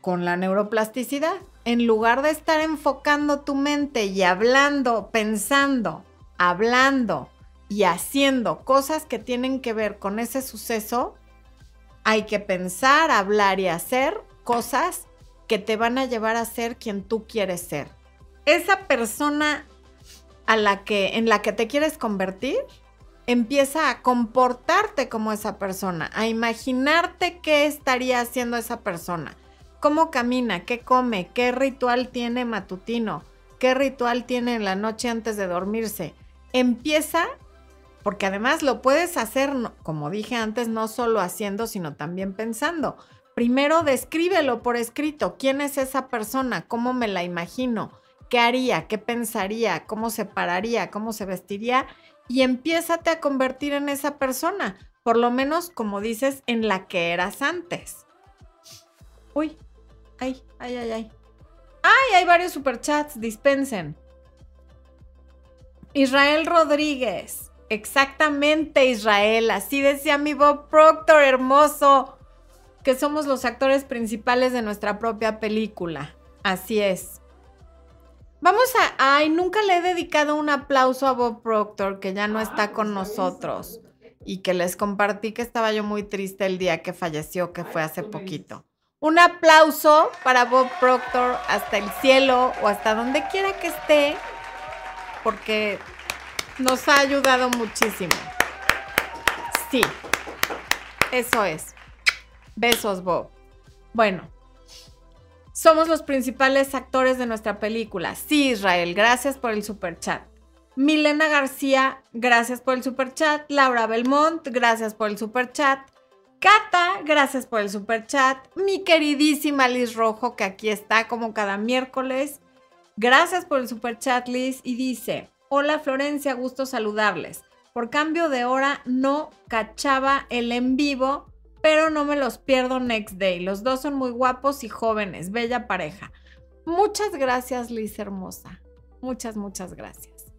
Con la neuroplasticidad. En lugar de estar enfocando tu mente y hablando, pensando hablando y haciendo cosas que tienen que ver con ese suceso, hay que pensar, hablar y hacer cosas que te van a llevar a ser quien tú quieres ser. Esa persona a la que en la que te quieres convertir, empieza a comportarte como esa persona, a imaginarte qué estaría haciendo esa persona, cómo camina, qué come, qué ritual tiene matutino, qué ritual tiene en la noche antes de dormirse empieza, porque además lo puedes hacer, como dije antes, no solo haciendo, sino también pensando. Primero descríbelo por escrito. ¿Quién es esa persona? ¿Cómo me la imagino? ¿Qué haría? ¿Qué pensaría? ¿Cómo se pararía? ¿Cómo se vestiría? Y empiézate a convertir en esa persona, por lo menos como dices, en la que eras antes. Uy, ay, ay, ay, ay. Ay, hay varios superchats, dispensen. Israel Rodríguez. Exactamente, Israel. Así decía mi Bob Proctor, hermoso. Que somos los actores principales de nuestra propia película. Así es. Vamos a... Ay, nunca le he dedicado un aplauso a Bob Proctor, que ya no está con nosotros. Y que les compartí que estaba yo muy triste el día que falleció, que fue hace poquito. Un aplauso para Bob Proctor hasta el cielo o hasta donde quiera que esté porque nos ha ayudado muchísimo. Sí, eso es. Besos, Bob. Bueno, somos los principales actores de nuestra película. Sí, Israel, gracias por el super chat. Milena García, gracias por el super chat. Laura Belmont, gracias por el super chat. Cata, gracias por el super chat. Mi queridísima Liz Rojo, que aquí está como cada miércoles. Gracias por el super chat, Liz. Y dice, hola Florencia, gusto saludarles. Por cambio de hora no cachaba el en vivo, pero no me los pierdo next day. Los dos son muy guapos y jóvenes, bella pareja. Muchas gracias, Liz hermosa. Muchas, muchas gracias.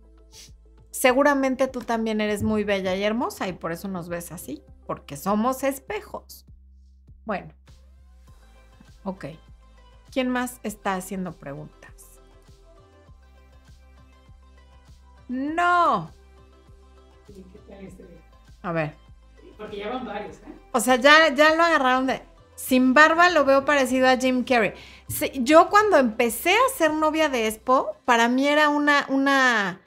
Seguramente tú también eres muy bella y hermosa y por eso nos ves así, porque somos espejos. Bueno, ok. ¿Quién más está haciendo preguntas? No. A ver. Porque ya van varios, ¿eh? O sea, ya, ya lo agarraron de... Sin barba lo veo parecido a Jim Carrey. yo cuando empecé a ser novia de Expo, para mí era una, una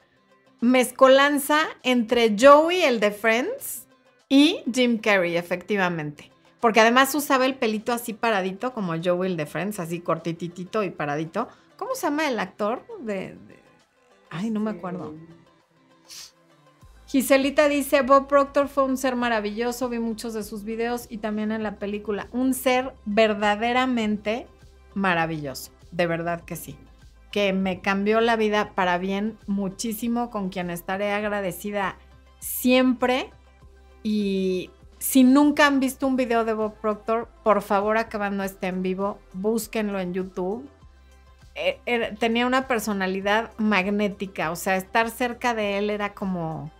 mezcolanza entre Joey, el de Friends, y Jim Carrey, efectivamente. Porque además usaba el pelito así paradito, como Joey, el de Friends, así cortititito y paradito. ¿Cómo se llama el actor de Ay, no me acuerdo. Giselita dice, Bob Proctor fue un ser maravilloso, vi muchos de sus videos y también en la película. Un ser verdaderamente maravilloso, de verdad que sí. Que me cambió la vida para bien muchísimo, con quien estaré agradecida siempre. Y si nunca han visto un video de Bob Proctor, por favor, acabando este en vivo, búsquenlo en YouTube eh, tenía una personalidad magnética, o sea, estar cerca de él era como,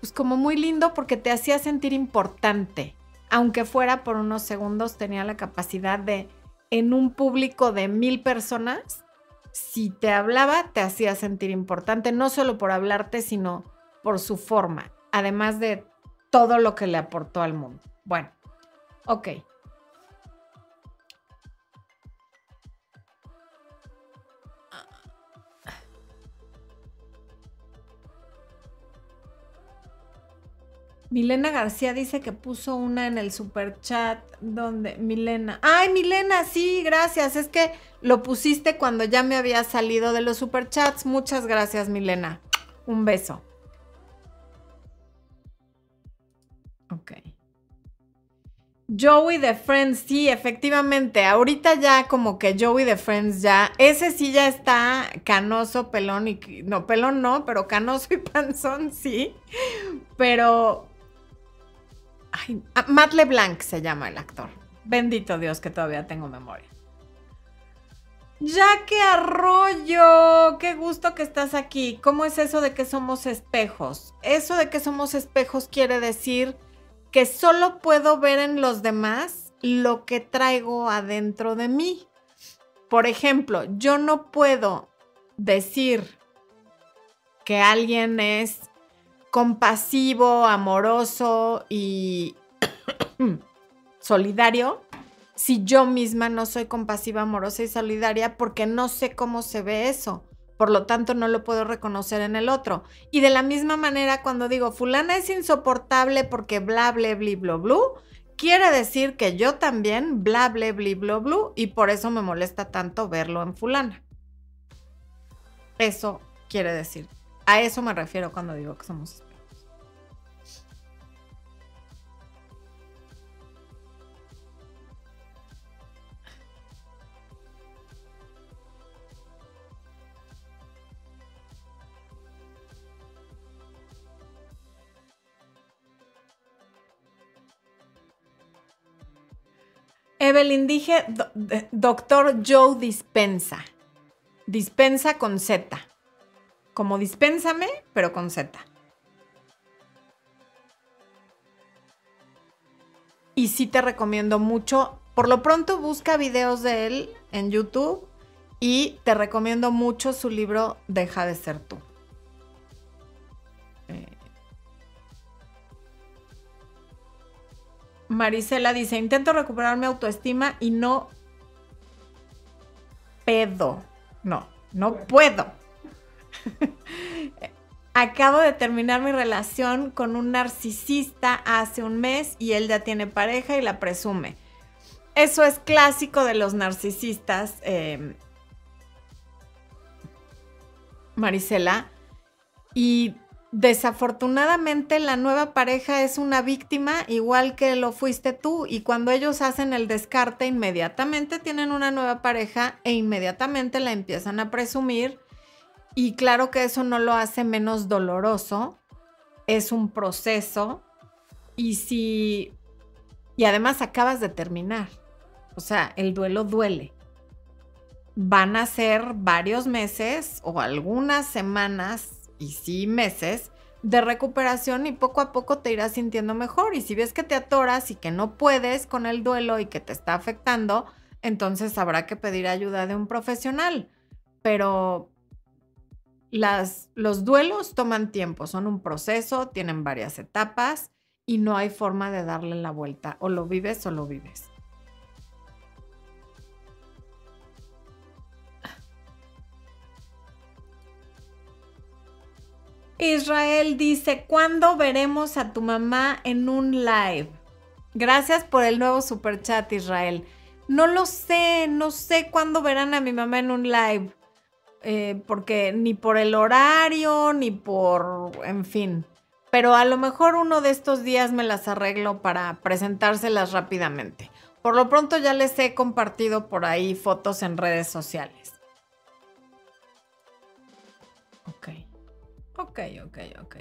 pues como muy lindo porque te hacía sentir importante, aunque fuera por unos segundos, tenía la capacidad de, en un público de mil personas, si te hablaba, te hacía sentir importante, no solo por hablarte, sino por su forma, además de todo lo que le aportó al mundo. Bueno, ok. Milena García dice que puso una en el super chat donde Milena. Ay, Milena, sí, gracias. Es que lo pusiste cuando ya me había salido de los super chats. Muchas gracias, Milena. Un beso. Ok. Joey de Friends, sí, efectivamente. Ahorita ya como que Joey de Friends ya, ese sí ya está canoso, pelón y... No, pelón no, pero canoso y <laughs> panzón sí. Pero... Ay, ah, Matt LeBlanc se llama el actor. Bendito Dios que todavía tengo memoria. Ya que arroyo, qué gusto que estás aquí. ¿Cómo es eso de que somos espejos? Eso de que somos espejos quiere decir que solo puedo ver en los demás lo que traigo adentro de mí. Por ejemplo, yo no puedo decir que alguien es compasivo, amoroso y <coughs> solidario si yo misma no soy compasiva, amorosa y solidaria porque no sé cómo se ve eso por lo tanto no lo puedo reconocer en el otro. Y de la misma manera, cuando digo fulana es insoportable porque bla, bla, bla, bla, bla, quiere decir que yo también bla, bla, bla, bla, bla, y por eso me molesta tanto verlo en fulana. Eso quiere decir. A eso me refiero cuando digo que somos Evelyn, dije doctor Joe Dispensa. Dispensa con Z. Como dispénsame, pero con Z. Y sí te recomiendo mucho. Por lo pronto busca videos de él en YouTube y te recomiendo mucho su libro Deja de ser tú. Marisela dice, intento recuperar mi autoestima y no pedo. No, no puedo. <laughs> Acabo de terminar mi relación con un narcisista hace un mes y él ya tiene pareja y la presume. Eso es clásico de los narcisistas, em, Marisela. Y Desafortunadamente la nueva pareja es una víctima igual que lo fuiste tú y cuando ellos hacen el descarte inmediatamente tienen una nueva pareja e inmediatamente la empiezan a presumir y claro que eso no lo hace menos doloroso, es un proceso y si y además acabas de terminar. O sea, el duelo duele. Van a ser varios meses o algunas semanas y sí meses de recuperación y poco a poco te irás sintiendo mejor. Y si ves que te atoras y que no puedes con el duelo y que te está afectando, entonces habrá que pedir ayuda de un profesional. Pero las, los duelos toman tiempo, son un proceso, tienen varias etapas y no hay forma de darle la vuelta. O lo vives o lo vives. Israel dice, ¿cuándo veremos a tu mamá en un live? Gracias por el nuevo super chat, Israel. No lo sé, no sé cuándo verán a mi mamá en un live. Eh, porque ni por el horario, ni por, en fin. Pero a lo mejor uno de estos días me las arreglo para presentárselas rápidamente. Por lo pronto ya les he compartido por ahí fotos en redes sociales. Ok. Ok, ok, ok.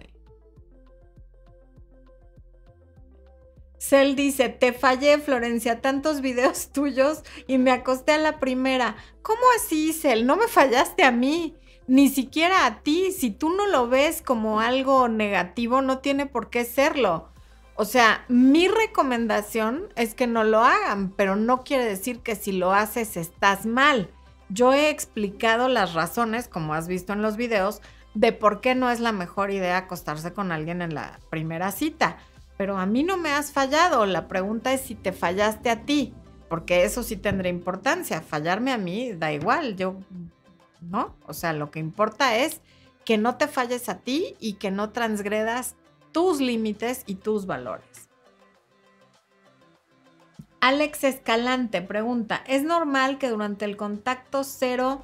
Cel dice, te fallé, Florencia, tantos videos <laughs> tuyos y me acosté a la primera. ¿Cómo así, Cel? No me fallaste a mí, ni siquiera a ti. Si tú no lo ves como algo negativo, no tiene por qué serlo. O sea, mi recomendación es que no lo hagan, pero no quiere decir que si lo haces estás mal. Yo he explicado las razones, como has visto en los videos, de por qué no es la mejor idea acostarse con alguien en la primera cita. Pero a mí no me has fallado. La pregunta es si te fallaste a ti, porque eso sí tendrá importancia. Fallarme a mí da igual, yo, ¿no? O sea, lo que importa es que no te falles a ti y que no transgredas tus límites y tus valores. Alex Escalante pregunta, ¿es normal que durante el contacto cero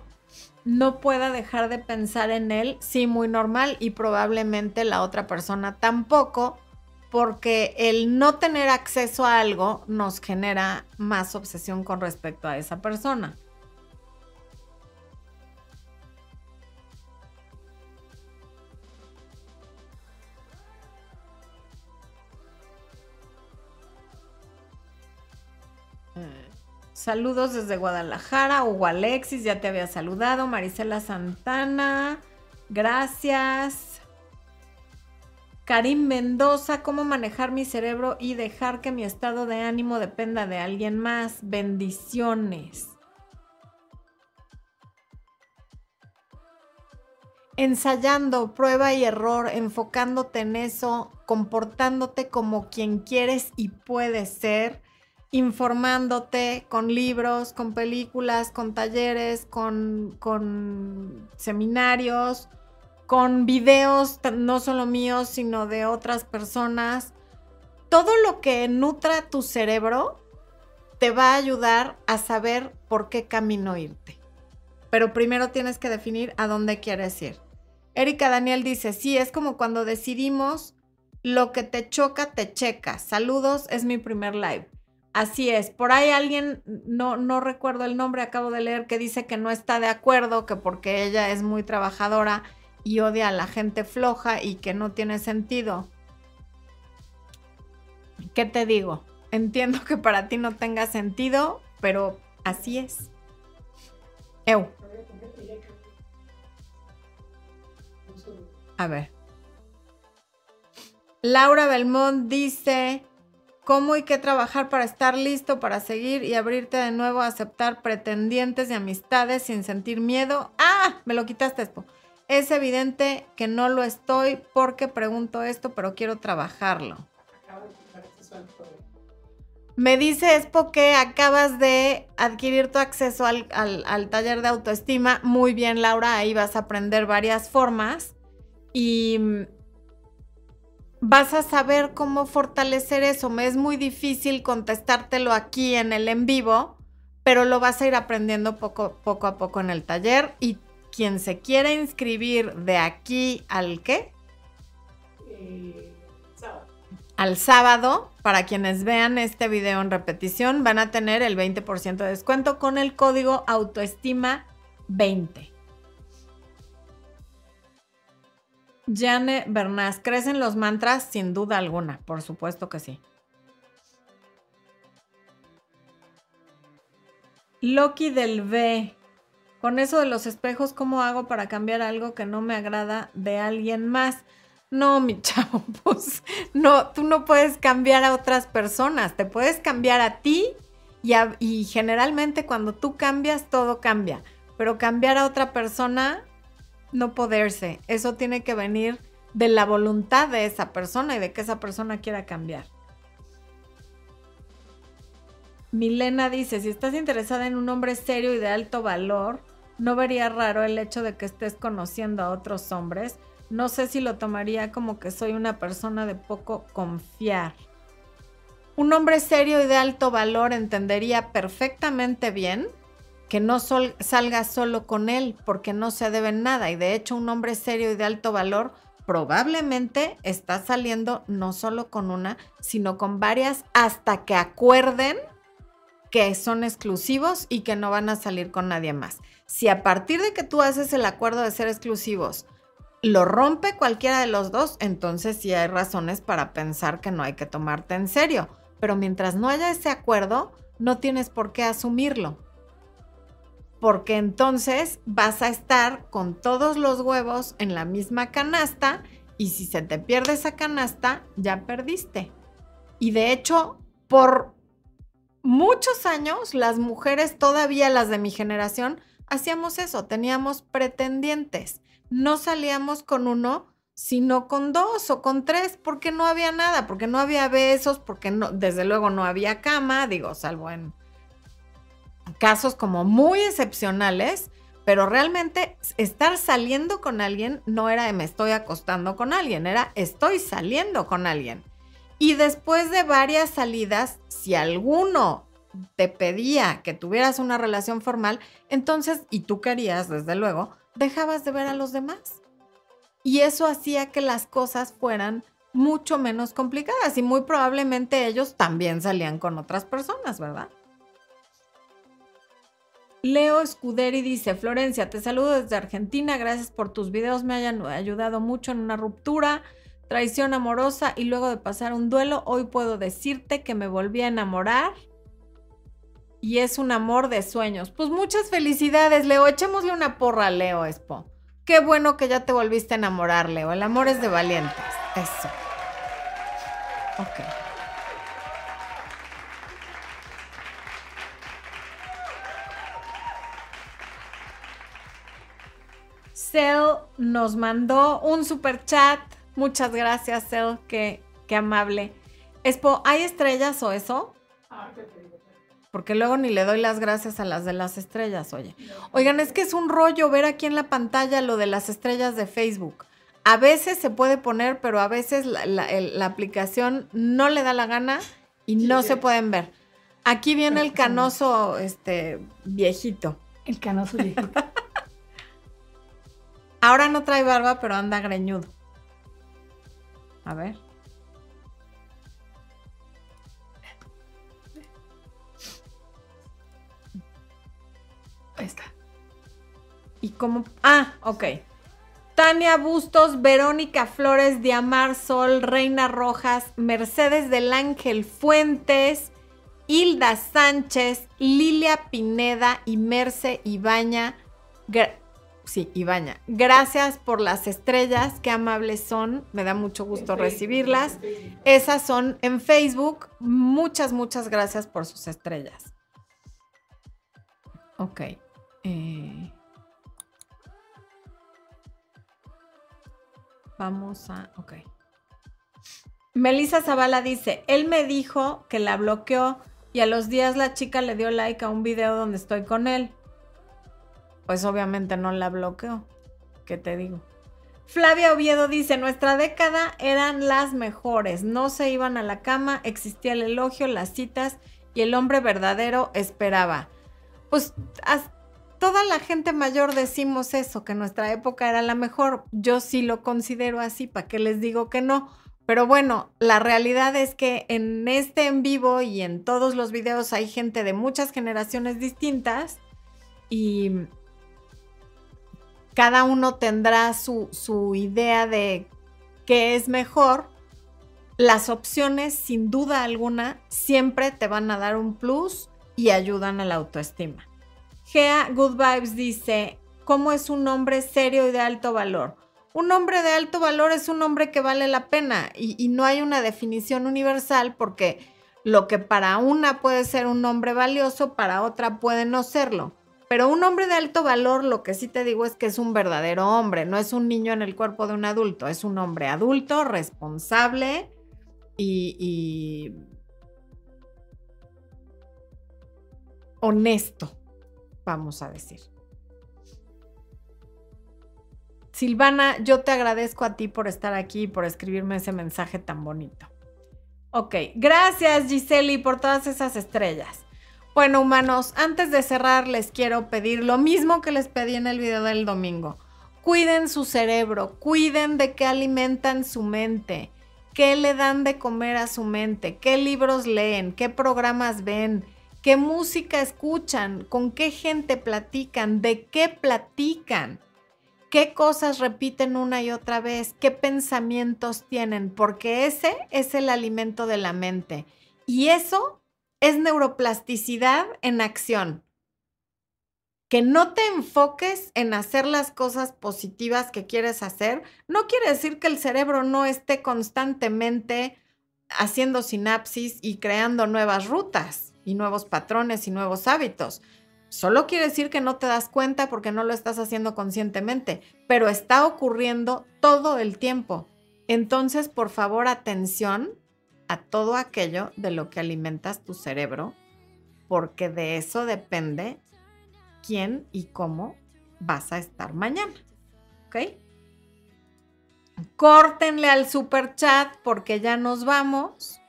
no pueda dejar de pensar en él? Sí, muy normal y probablemente la otra persona tampoco, porque el no tener acceso a algo nos genera más obsesión con respecto a esa persona. Saludos desde Guadalajara. Hugo Alexis, ya te había saludado. Marisela Santana, gracias. Karim Mendoza, ¿cómo manejar mi cerebro y dejar que mi estado de ánimo dependa de alguien más? Bendiciones. Ensayando, prueba y error, enfocándote en eso, comportándote como quien quieres y puedes ser informándote con libros, con películas, con talleres, con, seminarios, con videos, no solo míos, sino de otras personas. Todo lo que nutra tu cerebro te va a ayudar a saber por qué camino irte. Pero primero tienes que definir a dónde quieres ir. Erika Daniel dice, sí, es como cuando decidimos lo que te choca, te checa. Saludos, es mi primer live. Así es, por ahí alguien, no, no recuerdo el nombre, acabo de leer, que dice que no está de acuerdo, que porque ella es muy trabajadora y odia a la gente floja y que no tiene sentido. ¿Qué te digo? Entiendo que para ti no tenga sentido, pero así es. Eu. A ver. Laura Belmont dice, cómo y qué trabajar para estar listo para seguir y abrirte de nuevo a aceptar pretendientes y amistades sin sentir miedo. Ah, me lo quitaste, Expo. Es evidente que no lo estoy porque pregunto esto, pero quiero trabajarlo. Me dice Expo que acabas de adquirir tu acceso al, al taller de autoestima. Muy bien, Laura, ahí vas a aprender varias formas. Y vas a saber cómo fortalecer eso. Me es muy difícil contestártelo aquí en el en vivo, pero lo vas a ir aprendiendo poco, poco a poco en el taller. Y quien se quiera inscribir de aquí al qué? Eh, sábado. Al sábado, para quienes vean este video en repetición, van a tener el 20% de descuento con el código autoestima 20. Jane Bernás, ¿crecen los mantras? Sin duda alguna, por supuesto que sí. Loki del B. Con eso de los espejos, ¿cómo hago para cambiar algo que no me agrada de alguien más? No, <laughs> mi chavo, pues no, tú no puedes cambiar a otras personas, te puedes cambiar a ti y, y generalmente cuando tú cambias, todo cambia. Pero cambiar a otra persona no poderse. Eso tiene que venir de la voluntad de esa persona y de que esa persona quiera cambiar. Milena dice, si estás interesada en un hombre serio y de alto valor, no vería raro el hecho de que estés conociendo a otros hombres. No sé si lo tomaría como que soy una persona de poco confiar. Un hombre serio y de alto valor entendería perfectamente bien que no salga solo con él porque no se debe nada. Y de hecho un hombre serio y de alto valor probablemente está saliendo no solo con una, sino con varias hasta que acuerden que son exclusivos y que no van a salir con nadie más. Si a partir de que tú haces el acuerdo de ser exclusivos, lo rompe cualquiera de los dos, entonces sí hay razones para pensar que no hay que tomarte en serio. Pero mientras no haya ese acuerdo, no tienes por qué asumirlo porque entonces vas a estar con todos los huevos en la misma canasta y si se te pierde esa canasta, ya perdiste. Y de hecho, por muchos años, las mujeres, todavía las de mi generación, hacíamos eso, teníamos pretendientes. No salíamos con uno, sino con dos o con tres, porque no había nada, porque no había besos, porque desde luego no había cama, digo, salvo en casos como muy excepcionales, Pero realmente estar saliendo con alguien no era me estoy acostando con alguien, era estoy saliendo con alguien. Y después de varias salidas, si alguno te pedía que tuvieras una relación formal, entonces, y tú querías, desde luego, dejabas de ver a los demás. Y eso hacía que las cosas fueran mucho menos complicadas y muy probablemente ellos también salían con otras personas, ¿verdad? Leo Scuderi dice, Florencia, te saludo desde Argentina, gracias por tus videos, me hayan ayudado mucho en una ruptura, traición amorosa y luego de pasar un duelo, hoy puedo decirte que me volví a enamorar y es un amor de sueños. Pues muchas felicidades, Leo, echémosle una porra a Leo Expo. Qué bueno que ya te volviste a enamorar, Leo, el amor es de valientes, eso. Ok. Cell nos mandó un super chat. Muchas gracias, Cell. Qué, qué amable. Espo, ¿hay estrellas o eso? Porque luego ni le doy las gracias a las de las estrellas, oye. Oigan, es que es un rollo ver aquí en la pantalla lo de las estrellas de Facebook. A veces se puede poner, pero a veces la, aplicación no le da la gana y no se pueden ver. Aquí viene el canoso este, viejito. El canoso viejito. Ahora no trae barba, pero anda greñudo. A ver. Ahí está. ¿Y cómo? Ah, ok. Tania Bustos, Verónica Flores, Diamar Sol, Reina Rojas, Mercedes del Ángel Fuentes, Hilda Sánchez, Lilia Pineda y Merce Ibaña sí, Ibaña. Gracias por las estrellas, qué amables son, me da mucho gusto recibirlas. Esas son en Facebook. Muchas, muchas gracias por sus estrellas. Ok. Eh, vamos a... Ok. Melissa Zavala dice, él me dijo que la bloqueó y a los días la chica le dio like a un video donde estoy con él pues obviamente no la bloqueó. ¿Qué te digo? Flavia Oviedo dice, nuestra década eran las mejores, no se iban a la cama, existía el elogio, las citas y el hombre verdadero esperaba. Pues toda la gente mayor decimos eso, que nuestra época era la mejor. Yo sí lo considero así, ¿para qué les digo que no? Pero bueno, la realidad es que en este en vivo y en todos los videos hay gente de muchas generaciones distintas y cada uno tendrá su, idea de qué es mejor. Las opciones, sin duda alguna, siempre te van a dar un plus y ayudan a la autoestima. Gea Good Vibes dice, ¿cómo es un hombre serio y de alto valor? Un hombre de alto valor es un hombre que vale la pena y, y, no hay una definición universal porque lo que para una puede ser un hombre valioso, para otra puede no serlo. Pero un hombre de alto valor, lo que sí te digo es que es un verdadero hombre, no es un niño en el cuerpo de un adulto, es un hombre adulto, responsable y, honesto, vamos a decir. Silvana, yo te agradezco a ti por estar aquí y por escribirme ese mensaje tan bonito. Ok, gracias Giseli por todas esas estrellas. Bueno, humanos, antes de cerrar les quiero pedir lo mismo que les pedí en el video del domingo. Cuiden su cerebro, cuiden de qué alimentan su mente, qué le dan de comer a su mente, qué libros leen, qué programas ven, qué música escuchan, con qué gente platican, de qué platican, qué cosas repiten una y otra vez, qué pensamientos tienen, porque ese es el alimento de la mente. Y eso es neuroplasticidad en acción. Que no te enfoques en hacer las cosas positivas que quieres hacer, no quiere decir que el cerebro no esté constantemente haciendo sinapsis y creando nuevas rutas y nuevos patrones y nuevos hábitos. Solo quiere decir que no te das cuenta porque no lo estás haciendo conscientemente, pero está ocurriendo todo el tiempo. Entonces, por favor, atención a todo aquello de lo que alimentas tu cerebro, porque de eso depende quién y cómo vas a estar mañana. ¿Ok? Córtenle al super chat porque ya nos vamos.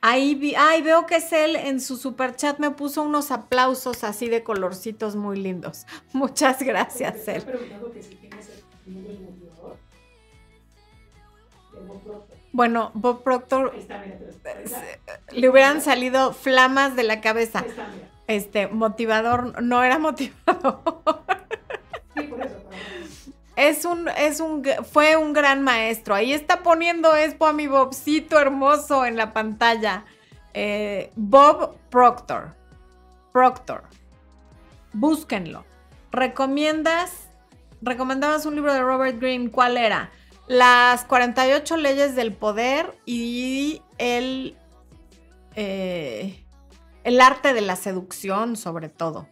Ahí vi, ay, veo que es él en su super chat me puso unos aplausos así de colorcitos muy lindos. <laughs> Muchas gracias, él. Bueno, Bob Proctor le hubieran salido flamas de la cabeza. Este, motivador, no era motivador. Es un, es un, fue un gran maestro. Ahí está poniendo Expo a mi Bobcito hermoso en la pantalla. Eh, Bob Proctor. Proctor. Búsquenlo. ¿Recomiendas? Recomendabas un libro de Robert Greene. ¿Cuál era? Las 48 leyes del poder y el, eh, el arte de la seducción, sobre todo.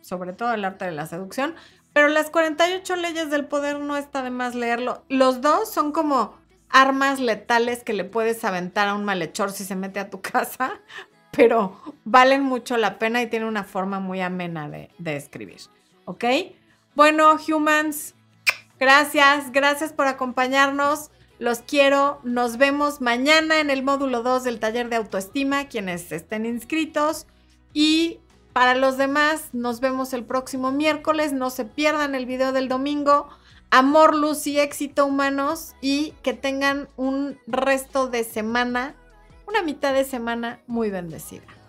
Sobre todo el arte de la seducción. Pero las 48 leyes del poder no está de más leerlo. Los dos son como armas letales que le puedes aventar a un malhechor si se mete a tu <laughs> casa, pero valen mucho la pena y tienen una forma muy amena de, de escribir. ¿Ok? Bueno, humans, gracias, gracias por acompañarnos. Los quiero. Nos vemos mañana en el módulo 2 del taller de autoestima, quienes estén inscritos. Y para los demás, nos vemos el próximo miércoles. No se pierdan el video del domingo. Amor, luz y éxito humanos. Y que tengan un resto de semana, una mitad de semana muy bendecida.